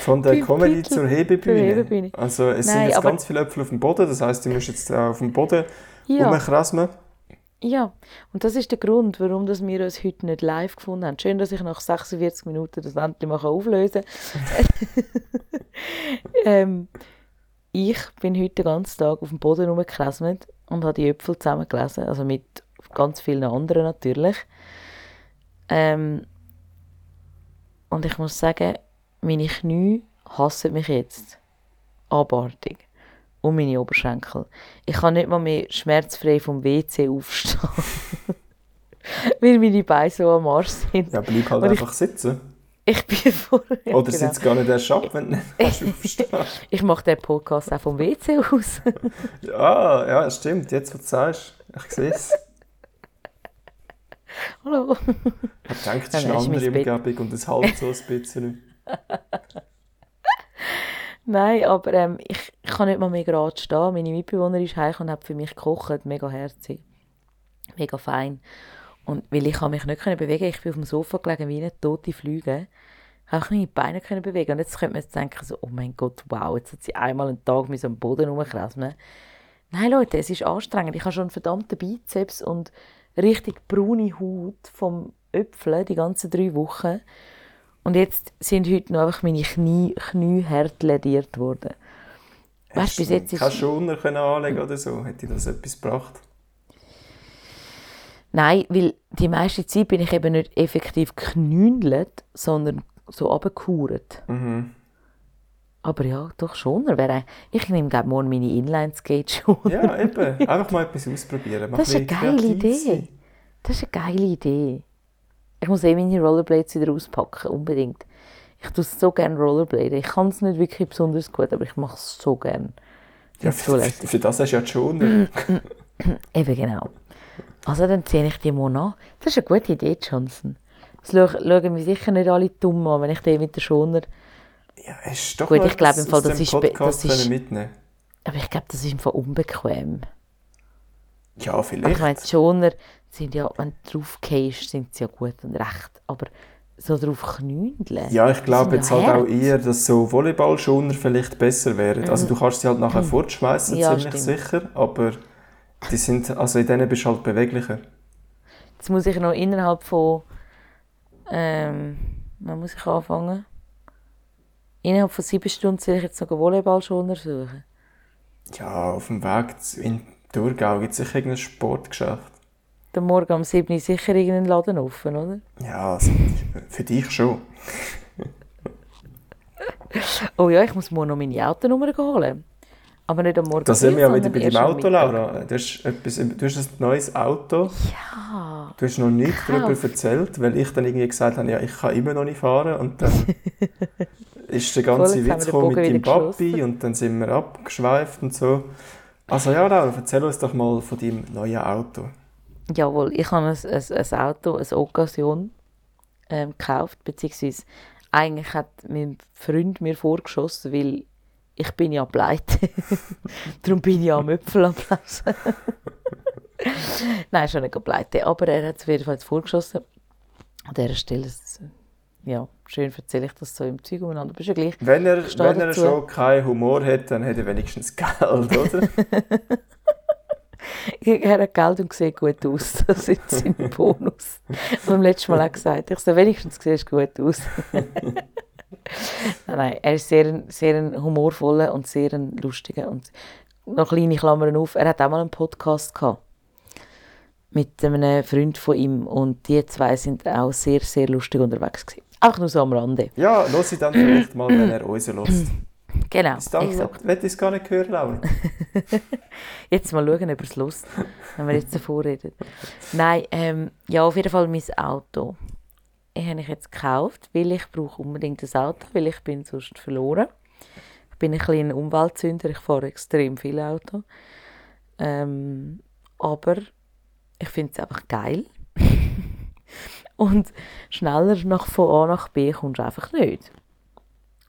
von der Comedy zur Hebebühne. Hebebühne. Also es sind Nein, jetzt aber- ganz viele Äpfel auf dem Boden, das heißt, du musst jetzt auf dem Boden Ja. rumkrasmen. Ja, und das ist der Grund, warum dass wir uns heute nicht live gefunden haben. Schön, dass ich nach 46 Minuten das endlich mal auflösen kann. ähm, ich bin heute den ganzen Tag auf dem Boden rumgekresmet und habe die Äpfel zusammengelesen, also mit ganz vielen anderen natürlich. Ähm, und ich muss sagen, meine Knie hassen mich jetzt. Abartig. Und meine Oberschenkel. Ich kann nicht mal mehr schmerzfrei vom WC aufstehen. Weil meine Beine so am Arsch sind. Ja, bleib halt Und ich- einfach sitzen. Ich bin vorher. Oder genau. sitzt gar nicht erst ab, wenn du nicht aufstehen Ich mache den Podcast auch vom WC aus. Ja, ja, stimmt. Jetzt, wo du sagst, ich sehe es. Hallo. Ich denke, es ist eine andere. Umgebung und es halt so ein bisschen. Nein, aber ähm, ich, ich kann nicht mal mehr gerade stehen. Meine Mitbewohnerin ist heim und hat für mich gekocht. Mega herzig. Mega fein. Und weil ich mich nicht können bewegen ich bin auf dem Sofa gelegen wie eine tote Flüge. Ich konnte meine Beine können bewegen. Und jetzt könnte man jetzt denken, so, oh mein Gott, wow, jetzt hat sie einmal einen Tag mit so am Boden rumkrasmen. Nein, Leute, es ist anstrengend. Ich habe schon einen verdammten Bizeps und richtig braune Haut vom Äpfeln die ganzen drei Wochen. Und jetzt sind heute noch einfach meine Knie, Knie hart lediert worden. Weißt du, bis jetzt ist... Keine Schoner können anlegen oder so. Hätte das etwas gebracht? Nein, weil die meiste Zeit bin ich eben nicht effektiv geknündelt, sondern so runtergekauert. Mhm. Aber ja, doch schon. wäre- Ich nehme glaube morgen meine Inline-Skate-Schuhe. Ja, eben. Einfach mal etwas ausprobieren. Mal Das ist eine geile Idee. sein. Das ist eine geile Idee. Ich muss eh meine Rollerblades wieder auspacken, unbedingt. Ich tue so gerne Rollerbladen. Ich kann es nicht wirklich besonders gut, aber ich mache es so gerne. Ja, für, lässig. für das hast du ja die Schoner. Eben genau. Also dann ziehe ich die mal an. Das ist eine gute Idee, Johnson. Das schau- schauen mich sicher nicht alle dumm an, wenn ich den mit der Schoner... Ja, du doch Gut, ich glaube im Fall, das ist Podcast das ist- mitnehmen Aber ich glaube, das ist im Fall unbequem. Ja, Aber vielleicht. ich meine, Schoner sind ja, wenn du drauf gehst, sind sie ja gut und recht. Aber so drauf knündeln... Ja, ich glaube jetzt halt auch eher, dass so Volleyballschoner vielleicht besser wären. Also du kannst sie halt nachher fortschmeißen, Mhm. Ja, ziemlich stimmt. sicher, aber die sind, also in denen bist du halt beweglicher. Jetzt muss ich noch innerhalb von. Ähm, wann muss ich anfangen? Innerhalb von sieben Stunden soll ich jetzt noch einen Volleyballschoner suchen. Ja, auf dem Weg in Thurgau gibt es sicher irgendein Sportgeschäft. Dann morgen um 7 Uhr sicher irgendein Laden offen, oder? Ja, also, für dich schon. Oh ja, ich muss morgen noch meine Autonummer holen. Aber nicht am Morgen. Da sind wir ja wieder bei deinem Auto. Laura. Du hast, etwas, du hast ein neues Auto. Ja. Du hast noch nichts darüber erzählt, weil ich dann irgendwie gesagt habe, ja, ich kann immer noch nicht fahren. Und dann ist der ganze Witz gekommen mit deinem Papi und dann sind wir abgeschweift und so. Also ja, Laura, erzähl uns doch mal von deinem neuen Auto. Jawohl, ich habe ein, ein, ein Auto, eine Occasion ähm, gekauft, beziehungsweise eigentlich hat mein Freund mir vorgeschossen, weil ich bin ja pleite. Darum bin ich ja am Äpfel am Lesen. Nein, schon nicht pleite, aber er hat es auf jeden Fall vorgeschossen. An dieser Stelle, es- ja, schön erzähle ich das so im Zeug umeinander, aber ist ja gleich. Wenn er, wenn er dazu. schon keinen Humor hat, dann hat er wenigstens Geld, oder? er hat Geld und sieht gut aus. Das ist sein Bonus. Und beim letzten Mal auch gesagt, ich so, wenigstens siehst du gut aus. nein, nein, er ist sehr, sehr humorvoller und sehr lustiger. Und noch kleine Klammern auf, er hat auch mal einen Podcast gehabt mit einem Freund von ihm und die zwei sind auch sehr, sehr lustig unterwegs gewesen. Auch nur so am Rande. Ja, los ich dann vielleicht mal, wenn er uns hört. Genau, dann exakt. ich es gar nicht hören, Laura. Jetzt mal schauen, ob es lust, wenn wir jetzt davor reden. Nein, ähm, ja, auf jeden Fall mein Auto. Ich habe ich jetzt gekauft, weil ich brauche unbedingt ein Auto, weil ich bin sonst verloren. Ich bin ein kleiner Umweltsünder, ich fahre extrem viel Auto. Ähm, aber ich finde es einfach geil. Und schneller nach von A nach B kommst du einfach nicht.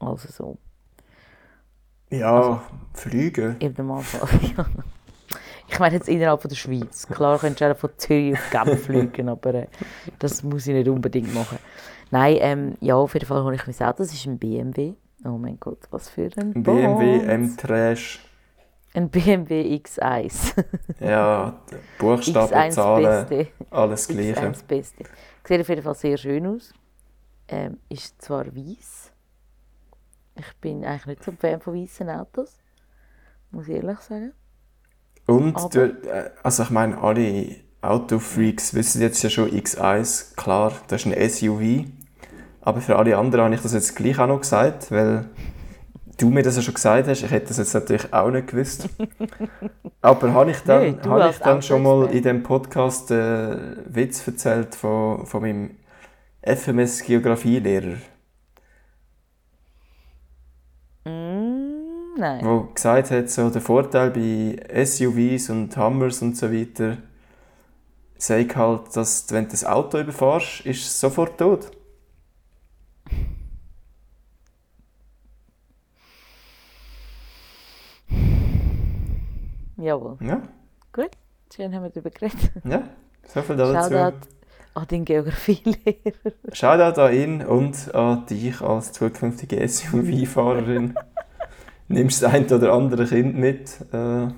Also so. Ja, Also- fliegen. Eben am Anfang. ja. Ich meine jetzt innerhalb von der Schweiz. Klar könntest du auch von Zürich auf Genf fliegen, aber äh, das muss ich nicht unbedingt machen. Nein, ähm, ja, auf jeden Fall habe ich mein Auto. Das ist ein BMW. Oh mein Gott, was für ein Ein BMW. M-Trash. Ein BMW X1. Ja, Buchstaben, X1 Zahlen, Beste. alles Gleiche. X1 Beste. Sieht auf jeden Fall sehr schön aus. Ähm, ist zwar weiß. Ich bin eigentlich nicht so ein Fan von weißen Autos. Muss ich ehrlich sagen. Und Aber- du, äh, also ich meine, alle Autofreaks wissen jetzt ja schon X1, klar, das ist ein SUV. Aber für alle anderen habe ich das jetzt gleich auch noch gesagt, weil du mir das ja schon gesagt hast. Ich hätte das jetzt natürlich auch nicht gewusst. Aber habe ich dann, du habe ich dann schon mal in dem Podcast äh, Witz erzählt von, von meinem FMS-Geografielehrer, nein. der gesagt hat, so der Vorteil bei SUVs und Hummers und so weiter, sei halt, dass wenn du das Auto überfährst, ist es sofort tot. Jawohl. Ja, Gut, schön haben wir darüber geredet. ja, so viel dazu. Shoutout an deinen Geografielehrer. Shoutout an ihn und an dich als zukünftige SUV-Fahrerin. Nimmst das ein oder andere Kind mit. Äh,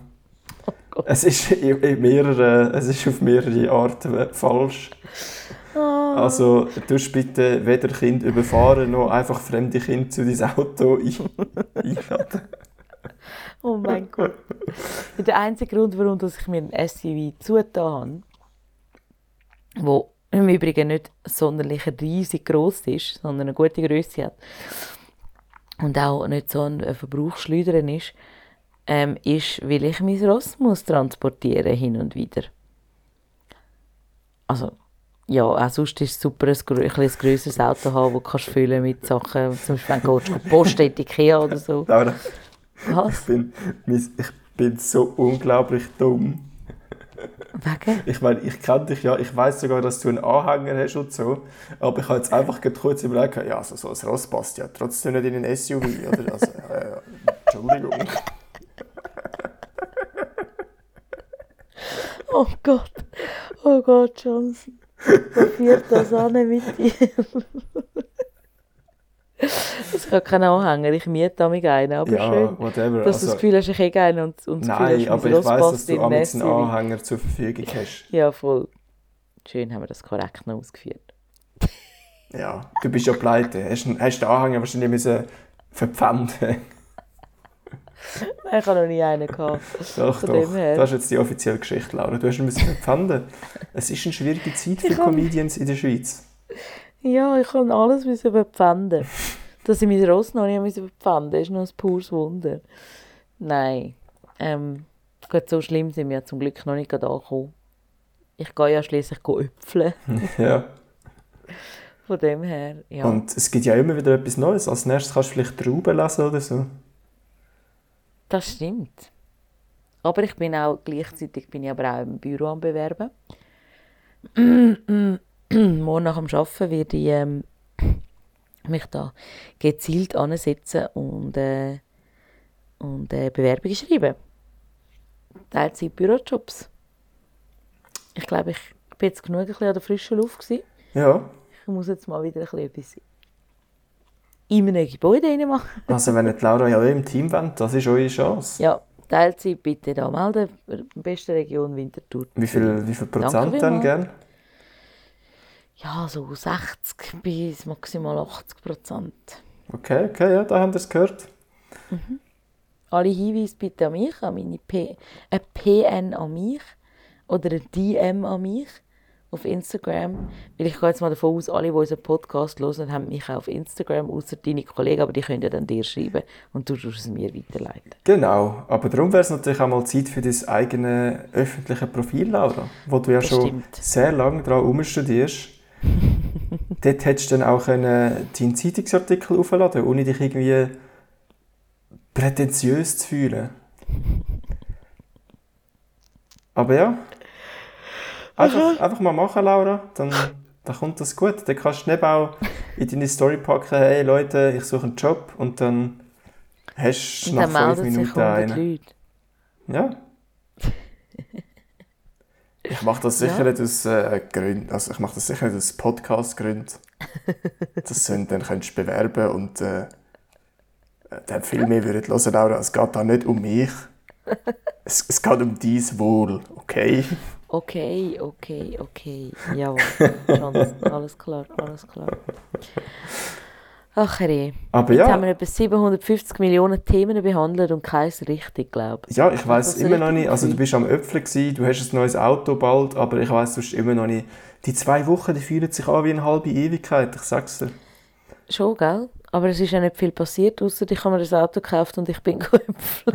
Gott. es, ist in, in mehreren, es ist auf mehrere Arten falsch. Oh, Also, du bitte weder Kind überfahren noch einfach fremde Kinder zu deinem Auto ein- einladen. oh mein Gott. Der einzige Grund, warum ich mir ein SUV zugetan habe, wo im Übrigen nicht sonderlich riesig groß ist, sondern eine gute Größe hat und auch nicht so ein Verbrauchsschleuder ist, ähm, ist, weil ich mein Ross muss transportieren hin und wieder. Also, ja, auch sonst ist es super, ein, ein, ein grösseres Auto haben, das kannst füllen mit Sachen, zum Beispiel wenn du Post in Ikea oder so. Laura, ich Was? bin, ich bin so unglaublich dumm. Wegen? Ich meine, ich kenne dich ja, ich weiß sogar, dass du einen Anhänger hast und so, aber ich habe jetzt einfach kurz überlegt, ja, also so ein Ross passt ja trotzdem nicht in ein SUV, oder? Also, ja, Entschuldigung. Oh Gott, oh Gott, Johnson. Wo führt das an mit dir? Ich habe keinen Anhänger, ich miete mich einen, aber Ja, schön. whatever. Dass du das Also, Gefühl hast, ich habe einen und, und das Gefühl nein, aber ich weiss, dass du ein einen. Anhänger zur Verfügung hast. Ja, voll. Schön haben wir das korrekt noch ausgeführt. Ja, du bist ja pleite. Hast, hast den Anhänger wahrscheinlich müssen verpfänden Nein, ich habe noch nie einen gehabt. Doch, Von doch. Das ist jetzt die offizielle Geschichte, Laura. Du hast ihn müssen verpfänden. Es ist eine schwierige Zeit für Comedians in der Schweiz. Ja, ich kann alles müssen überpfänden. Dass ich mein Ross noch nicht müssen überpfänden ist noch ein pures Wunder. Nein. Ähm, gut, so schlimm sind wir zum Glück noch nicht angekommen. Ich gehe ja schließlich öpfeln. Ja. Von dem her, ja. Und es gibt ja immer wieder etwas Neues. Als nächstes kannst du vielleicht Trauben lesen oder so. Das stimmt. Aber ich bin auch gleichzeitig bin ich aber auch im Büro am Bewerben. Morgen nach dem Arbeiten werde ich ähm, mich da gezielt ansetzen und, äh, und äh, Bewerbungen schreiben. Teilzeit Bürojobs. Ich glaube, ich bin jetzt genug ein bisschen an der frischen Luft gewesen. Ja. Ich muss jetzt mal wieder ein bisschen etwas in einem Gebäude rein machen. Also wenn die Laura ja auch im Team wollt, das ist eure Chance. Ja, Teilzeit bitte da melden. Beste Region Winterthur. Wie viel, wie viel Prozent dann vielmals. gern? Ja, so 60 bis maximal 80 Prozent. Okay, okay, ja, da haben wir es gehört. Alle Hinweise bitte an mich, an meine P ein PN an mich oder ein DM an mich auf Instagram. Weil ich gehe jetzt mal davon aus, alle, die unseren Podcast hören, haben mich auch auf Instagram, außer deine Kollegen, aber die können ja dann dir schreiben und du tust es mir weiterleiten. Genau, aber darum wäre es natürlich auch mal Zeit für dein eigene öffentliche Profil, Laura, wo du ja Das schon sehr lange daran herumstudierst. Dort hättest du dann auch können deinen Zeitungsartikel aufladen ohne dich irgendwie prätentiös zu fühlen. Aber ja, einfach, einfach mal machen, Laura, dann, dann kommt das gut. Dann kannst du neben auch in deine Story packen, hey Leute, ich suche einen Job und dann hast du nach fünf Minuten 100 einen. Leute. Ja. Ich mache das sicher Ja. nicht aus äh, Gründen, also ich mache das sicher nicht aus Podcast-Gründen. Das sind, dann könntest du bewerben und äh, dann viel mehr würden hören, Laura. Es geht da nicht um mich. Es, es geht um dein Wohl, okay? Okay, okay, okay. Jawohl. Alles klar, alles klar. Ach je. Aber Jetzt ja. haben wir etwa 750 Millionen Themen behandelt und keins richtig, glaube ich. Ja, ich weiß immer noch nicht. Also du bist am Öpfel gsi, du hast ein neues Auto bald, aber ich weiß sonst immer noch nicht. Die zwei Wochen, die fühlen sich an wie eine halbe Ewigkeit. Ich sag's dir. Schon, gell? Aber es ist ja nicht viel passiert, außer ich habe mir das Auto gekauft und ich bin Äpfel.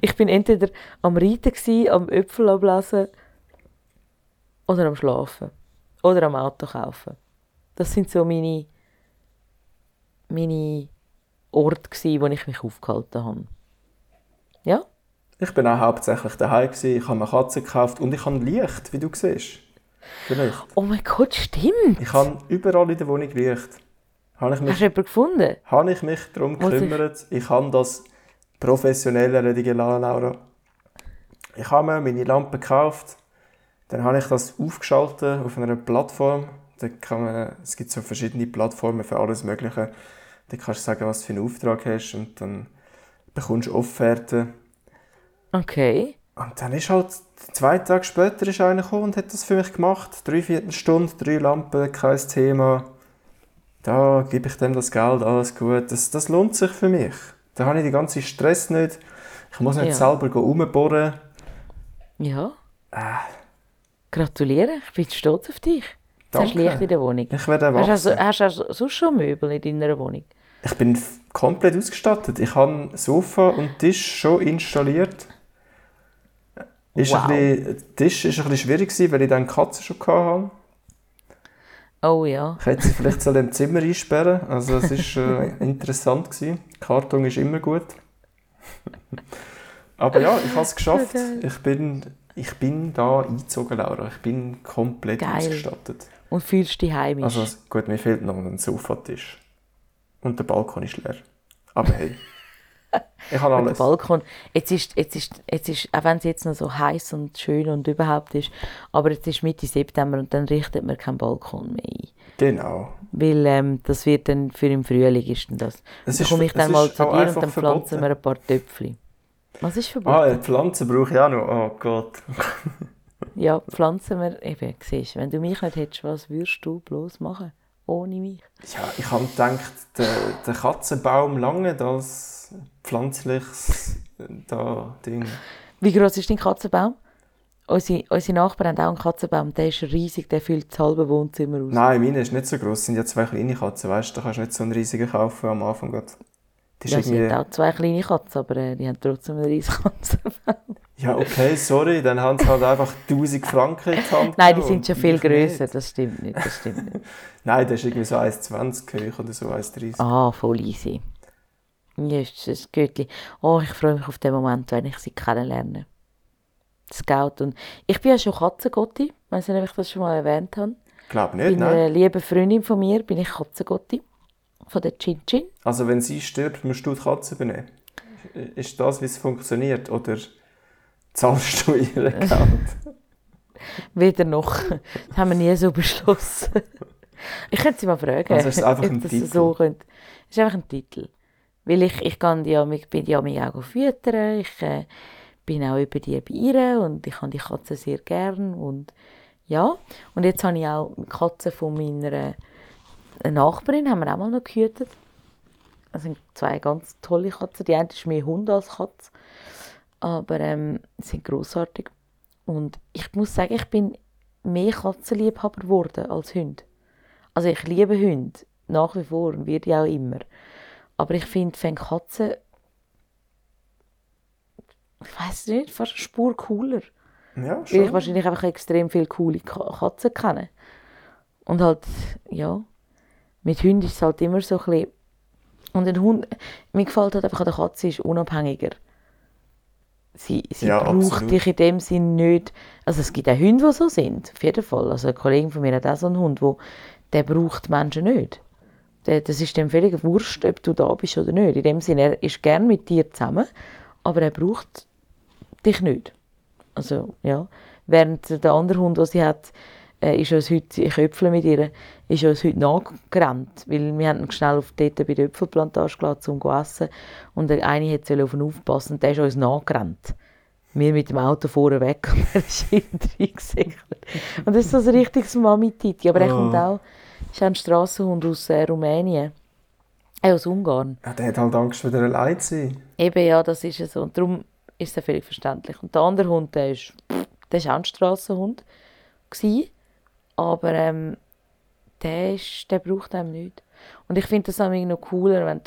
ich bin entweder am Reiten, gsi, am Äpfel ablesen oder am Schlafen. Oder am Auto kaufen. Das sind so meine, meine Orte, gsi, wo ich mich aufgehalten habe. Ja? Ich bin auch hauptsächlich daheim gsi. Ich habe eine Katze gekauft und ich habe Licht, wie du siehst. Vielleicht. Oh mein Gott, stimmt! Ich habe überall in der Wohnung Licht. Habe ich Hast mich, du jemanden gefunden? habe ich mich darum gekümmert. Ich habe das professionell erledigen lassen, Laura. Ich habe mir meine Lampe gekauft. Dann habe ich das aufgeschaltet auf einer Plattform. Da kann man, es gibt so verschiedene Plattformen für alles Mögliche. Da kannst du sagen, was du für einen Auftrag hast und dann bekommst du Offerten. Okay. Und dann ist halt, zwei Tage später ist einer gekommen und hat das für mich gemacht. Drei Viertelstunde, drei Lampen, kein Thema. Da gebe ich dem das Geld, alles gut. Das, das lohnt sich für mich. Da habe ich den ganzen Stress nicht. Ich muss nicht Ja. selber rumbohren. Ja. Äh, Gratuliere, ich bin stolz auf dich. Jetzt hast du Danke. Licht in der Wohnung. ich werde Hast du, erwachsen. also, hast du also sonst schon Möbel in deiner Wohnung? Ich bin komplett ausgestattet. Ich habe Sofa und Tisch schon installiert. Ist Wow. ein bisschen, Tisch war ein bisschen schwierig, gewesen, weil ich dann Katzen schon hatte. Oh ja. Ich hätte sie vielleicht so im Zimmer einsperren Also es war äh, interessant. Gewesen. Karton ist immer gut. Aber ja, ich habe es geschafft. Ich bin, ich bin da eingezogen, Laura. Ich bin komplett Geil. ausgestattet. Und fühlst dich heimisch. Also gut, mir fehlt noch ein Sofatisch. Und der Balkon ist leer. Aber hey, ich habe Und der alles. Balkon. Jetzt ist, jetzt ist, jetzt ist, auch wenn es jetzt noch so heiß und schön und überhaupt ist, aber jetzt ist Mitte September und dann richtet man keinen Balkon mehr ein. Genau. Weil ähm, das wird dann für im Frühling ist denn das. Es dann komme ich dann mal zu dir und dann pflanzen verboten. wir ein paar Töpfchen. Was ist verboten? Ah, eine Pflanze brauche ich auch noch. Oh Gott. Ja, pflanzen wir eben, siehst wenn du mich nicht hättest, was würdest du bloß machen? Ohne mich. Ja, ich habe gedacht, der, der Katzenbaum lange als pflanzliches äh, da Ding. Wie groß ist dein Katzenbaum? Unsere, unsere Nachbarn haben auch einen Katzenbaum, der ist riesig, der füllt das halbe Wohnzimmer aus. Nein, meine ist nicht so groß. Es sind ja zwei kleine Katzen, weißt du? Da kannst du nicht so einen riesigen kaufen am Anfang. grad. Die ist Ja, sie haben auch zwei kleine Katzen, aber äh, die haben trotzdem einen riesigen Katzenbaum. Ja, okay, sorry. Dann haben sie halt einfach 1000 Franken in die Hand Nein, die sind schon viel ich grösser, nicht. das stimmt nicht, das stimmt nicht. Nein, der ist irgendwie so 1,20 hoch oder so 1,30. Ah, voll easy. Ja, ist das Göttli. Oh, ich freue mich auf den Moment, wenn ich sie kennenlerne. Scout und... Ich bin ja schon Katzengotti, ich weiß nicht, ob ich das schon mal erwähnt habe. Glaube Bei nicht, einer nein. lieben Freundin von mir bin ich Katzengotti. Von der Chin Chin. Also wenn sie stirbt, musst du die Katze übernehmen. Ist das, wie es funktioniert? Oder zahlst du ihr Geld? Weder noch. Das haben wir nie so beschlossen. Ich könnte sie mal fragen, Also ist es einfach ein Titel? so könnte. Ist einfach ein Titel. Weil ich, ich kann die, ich bin die auch füttern, ich äh, bin auch über die bei ihr und ich habe die Katze sehr gern und ja. Und jetzt habe ich auch die Katze von meiner äh, Nachbarin, haben wir auch mal noch gehütet. Das sind zwei ganz tolle Katzen. Die eine ist mehr Hund als Katze, aber ähm, sind großartig. Und ich muss sagen, ich bin mehr Katzenliebhaber geworden als Hund. Also ich liebe Hunde, nach wie vor und werde ich auch immer. Aber ich finde, wenn Katzen, ich weiß nicht, fast eine Spur cooler. Ja, schon. Weil ich wahrscheinlich einfach extrem viele coole Katzen kenne. Und halt, ja, mit Hunden ist es halt immer so ein bisschen... Und ein Hund, mir gefällt halt einfach an der Katze, ist unabhängiger. Sie, sie Ja, braucht absolut. dich in dem Sinn nicht... Also es gibt auch Hunde, die so sind, auf jeden Fall. Also ein Kollege von mir hat auch so einen Hund, wo, der braucht Menschen nicht. Der, das ist dem völlig wurscht, ob du da bist oder nicht. In dem Sinne, er ist gern mit dir zusammen, aber er braucht dich nicht. Also, ja. Während der andere Hund, den sie hat, äh, ist uns heute, ich öpfle mit ihr, ist uns heute nachgerannt. Weil wir haben ihn schnell auf, dort bei der Äpfelplantage gelassen, um zu essen. Und der eine hat auf ihn aufpassen und der ist uns nachgerannt. Wir mit dem Auto vorne weg und er ist hinten reingesäckelt. Und das ist so ein richtiges Mami-Titi. Aber er Oh. kommt auch, ist ein Strassenhund aus äh, Rumänien. Äh, aus Ungarn. Ja, der hat halt Angst, wieder allein zu sein. Eben, ja, das ist ja so. Und darum ist es ja völlig verständlich. Und der andere Hund, der ist, der ist auch ein Strassenhund. Gewesen, aber ähm, der, ist, der braucht einem nichts. Und ich finde das irgendwie noch cooler, wenn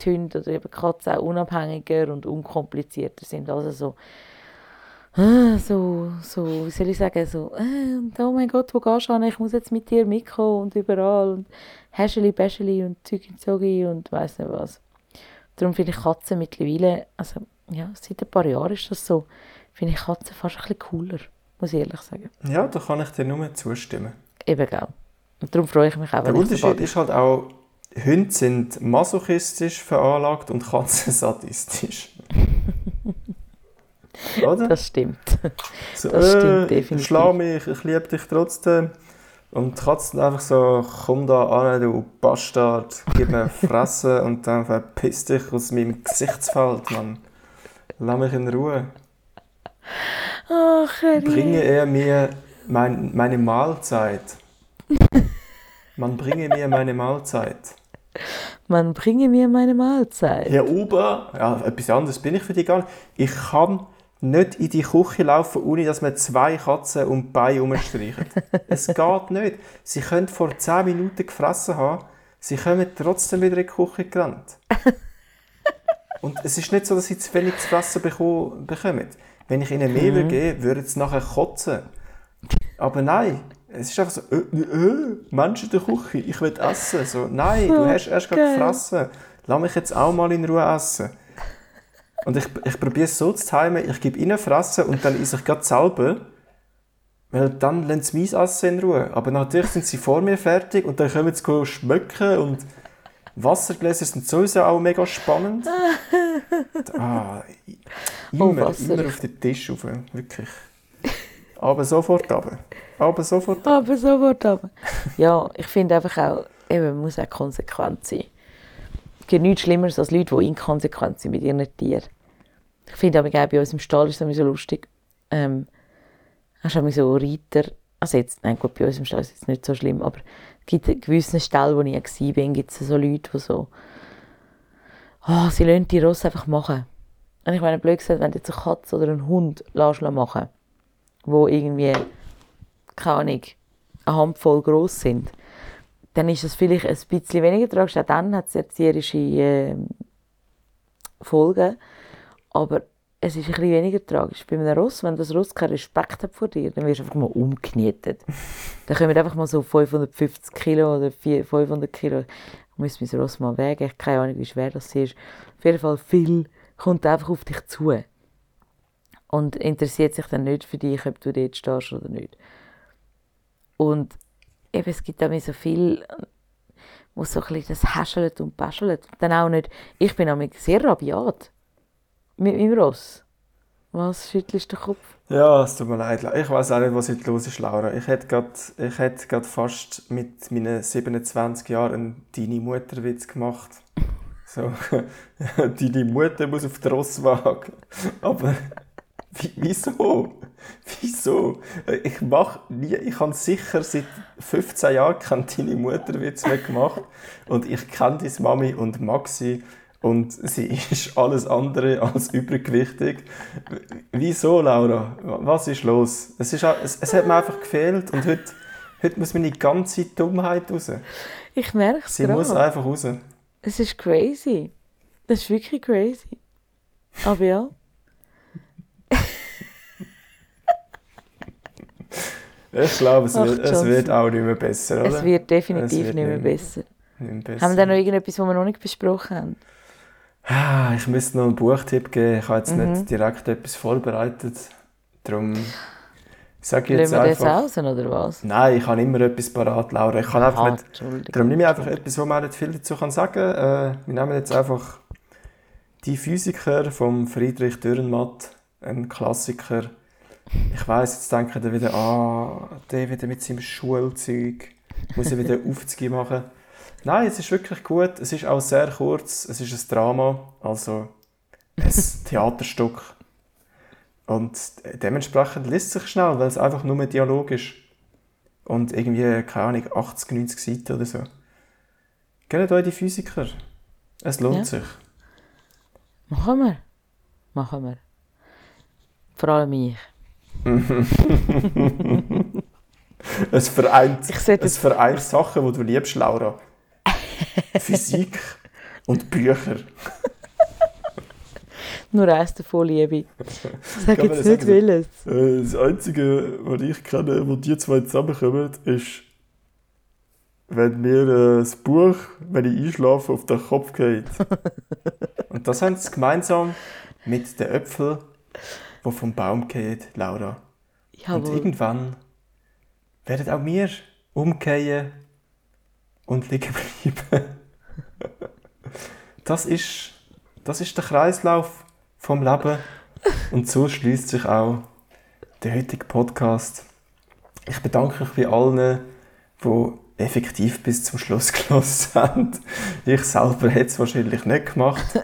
die Hunde oder eben Katzen auch unabhängiger und unkomplizierter sind. Also so, ah, so, so wie soll ich sagen, so, und oh mein Gott, wo gehst du hin? Ich muss jetzt mit dir mitkommen und überall und Häscheli, Bäscheli und Zeug und Zogi und weiss nicht was. Darum finde ich Katzen mittlerweile, also ja, seit ein paar Jahren ist das so, finde ich Katzen fast ein bisschen cooler, muss ich ehrlich sagen. Ja, da kann ich dir nur zustimmen. Eben, gell. Und darum freue ich mich auch, Der Unterschied bald- ist halt auch, Hunde sind masochistisch veranlagt und Katzen sadistisch. Oder? Das stimmt. so, das stimmt äh, definitiv. Schlau mich, ich liebe dich trotzdem. Und die Katzen einfach so, komm da an, du Bastard, gib mir Fresse und dann verpiss dich aus meinem Gesichtsfeld, Mann. Lass mich in Ruhe. Ach. Bringe er mir mein, meine Mahlzeit. Man bringe mir meine Mahlzeit. Man bringe mir meine Mahlzeit. Herr Uber, ja, etwas anderes bin ich für dich gar nicht. Ich kann nicht in die Küche laufen, ohne dass man zwei Katzen um die Beine herumstreichen. es geht nicht. Sie können vor 10 Minuten gefressen haben, sie kommen trotzdem wieder in die Küche gerannt. Und es ist nicht so, dass sie zu wenig zu fressen beko- bekommen. Wenn ich ihnen mehr mhm. gebe, würden sie nachher kotzen. Aber nein, es ist einfach so, äh, äh, Mensch in der Küche, ich will essen. So, nein, du hast erst gerade gefressen. Lass mich jetzt auch mal in Ruhe essen. Und ich, ich probiere es so zu timen, ich gebe ihnen Fressen und dann esse ich gerade selber. Weil dann lassen sie mein Essen in Ruhe. Aber natürlich sind sie vor mir fertig und dann können sie schmecken und Wassergläser sind sowieso auch mega spannend. ah, Oh, immer, Wasser. immer auf den Tisch rauf, wirklich. Aber sofort runter. Aber sofort Aber sofort aber. Ja, ich finde einfach auch, eben, man muss auch konsequent sein. Es gibt nichts Schlimmeres als Leute, die inkonsequent sind mit ihren Tieren. Ich finde aber auch bei uns im Stall ist es so lustig. Ähm, hast du so Reiter, also jetzt, nein gut, bei uns im Stall ist es nicht so schlimm, aber gibt gewissen Ställen, wo ich war, bin, gibt es so Leute, die so, oh, sie lassen die Rosse einfach machen. Und ich meine, blöd gesagt, wenn du jetzt eine Katze oder einen Hund lässt machen wo irgendwie, keine Ahnung, eine Handvoll gross sind, dann ist es vielleicht ein bisschen weniger tragisch. Auch dann hat es erzieherische äh, Folgen. Aber es ist ein bisschen weniger tragisch. Bei einem Ross, wenn das Ross keinen Respekt hat vor dir, dann wirst du einfach mal umgenietet. dann kommen einfach mal so 550 Kilo oder 400, 500 Kilo. Ich muss mein Ross mal wägen. Ich habe keine Ahnung, wie schwer das ist. Auf jeden Fall viel kommt einfach auf dich zu. Und interessiert sich dann nicht für dich, ob du dort stehst oder nicht. Und eben, es gibt auch so viel, wo so ein bisschen das häschelt und päschelt. Dann auch nicht, ich bin nämlich sehr rabiat mit meinem Ross. Was, schüttelst du den Kopf? Ja, es tut mir leid. Ich weiß auch nicht, was heute los ist, Laura. Ich hätte gerade, ich hätte gerade fast mit meinen 27 Jahren einen deine Mutterwitz gemacht. So, deine Mutter muss auf den Rosswagen. Aber wie, wieso? Wieso? Ich mache nie, ich habe sicher seit 15 Jahren keine deine Mutter Witz mehr gemacht. Und ich kenne deine Mami und Maxi und sie ist alles andere als übergewichtig. Wieso, Laura? Was ist los? Es, ist, es, es hat mir einfach gefehlt und heute, heute muss meine ganze Dummheit raus. Ich merke es Sie gerade. muss einfach raus. Es ist crazy. Das ist wirklich crazy. Aber ja. Ich glaube, es, Ach, wird, es wird auch nicht mehr besser, oder? Es wird definitiv Es wird nicht mehr nicht mehr- besser. Nicht mehr besser. Haben wir da noch irgendetwas, was wir noch nicht besprochen haben? Ah, Ich müsste noch einen Buchtipp geben. Ich habe jetzt Mhm. nicht direkt etwas vorbereitet. Darum sage ich Lassen jetzt wir das einfach... raus, oder was? Nein, ich habe immer etwas parat, Laura. Ich kann einfach Ah, nicht... Darum nehme ich einfach etwas, wo man nicht viel dazu kann sagen kann. Äh, wir nehmen jetzt einfach die Physiker von Friedrich Dürrenmatt, ein Klassiker. Ich weiß, jetzt denken ihr wieder, ah, der wieder mit seinem Schulzeug, muss er wieder Aufzüge machen. Nein, es ist wirklich gut. Es ist auch sehr kurz. Es ist ein Drama, also ein Theaterstück. Und dementsprechend liest es sich schnell, weil es einfach nur Dialog ist. Und irgendwie, keine Ahnung, 80, 90 Seiten oder so. Geht euch die Physiker. Es lohnt Ja. sich. Machen wir. Machen wir. Vor allem ich. Es vereint, Ich es vereint Sachen, die du liebst, Laura. Physik und Bücher. Nur eins davon liebe ich. Sag jetzt das nicht welches. Äh, Das Einzige, was ich kenne, wo die zwei zusammenkommen, ist, wenn mir äh, das Buch, wenn ich einschlafe, auf den Kopf geht. Und das haben sie gemeinsam mit den Äpfeln, die vom Baum gehen, Laura. Und Jawohl. irgendwann werden auch wir umkehren und liegen bleiben. Das ist, das ist der Kreislauf vom Leben. Und so schließt sich auch der heutige Podcast. Ich bedanke mich bei allen, die effektiv bis zum Schluss gelassen haben. Ich selber hätte es wahrscheinlich nicht gemacht,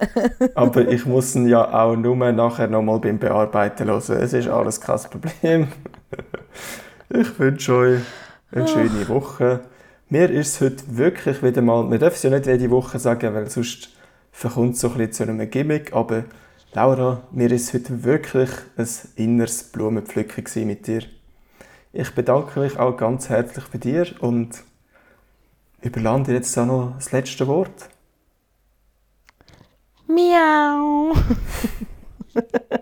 aber ich muss ihn ja auch nur nachher nochmal beim Bearbeiten hören. Es ist alles kein Problem. Ich wünsche euch eine schöne Woche. Mir ist es heute wirklich wieder mal, wir dürfen es ja nicht jede Woche sagen, weil sonst verkommt es so ein bisschen zu einem Gimmick, aber Laura, mir ist es heute wirklich ein inneres Blumenpflücken mit dir. Ich bedanke mich auch ganz herzlich bei dir und überlasse dir jetzt auch noch das letzte Wort. Miau.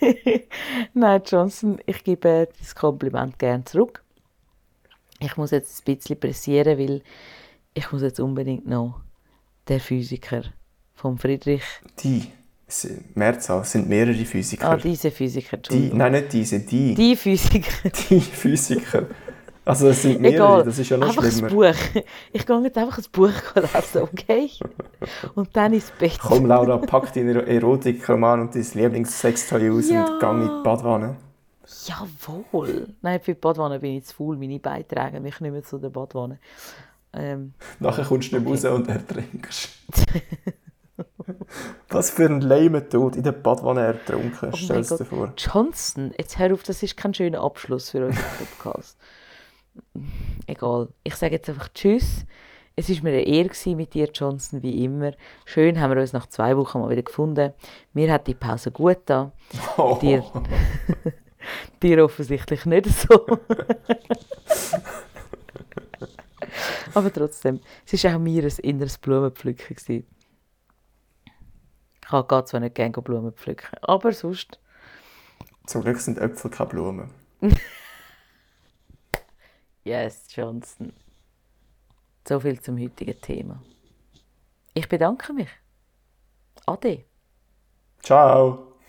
Nein, Johnson, ich gebe das Kompliment gerne zurück. Ich muss jetzt ein bisschen pressieren, weil ich muss jetzt unbedingt noch der Physiker von Friedrich, Die, Mehrzahl, sind mehrere Physiker. ah, diese Physiker, die, nein, nicht diese, die. Die Physiker. Die Physiker. Also es sind mehrere, Egal, das ist ja noch einfach schlimmer. ein Buch. Ich gehe jetzt einfach ein Buch lesen, okay? Und dann ins Bett. Komm Laura, pack deinen Erotikroman und dein Lieblingssextoy aus Ja. und gang in die Badwanne. Jawohl. Nein, für die Badwanne bin ich zu faul. Meine Beine tragen mich nicht mehr zu der Badwanne. Ähm, Nachher kommst du nicht raus und ertrinkst. Was für ein lamer Tod in der Badwanne ertrunken, Oh stell mein dir vor. Johnson, jetzt hör auf, das ist kein schöner Abschluss für unseren Podcast. Egal. Ich sage jetzt einfach Tschüss. Es war mir eine Ehre mit dir, Johnson, wie immer. Schön haben wir uns nach zwei Wochen mal wieder gefunden. Mir hat die Pause gut getan. Oh. Dir, dir offensichtlich nicht so. Aber trotzdem, es war auch mir ein inneres Blumenpflücken. gewesen. Ich kann zwar nicht gerne Blumen pflücken, aber sonst, Zum Glück sind Äpfel keine Blumen. yes, Johnson. So viel zum heutigen Thema. Ich bedanke mich. Ade. Ciao!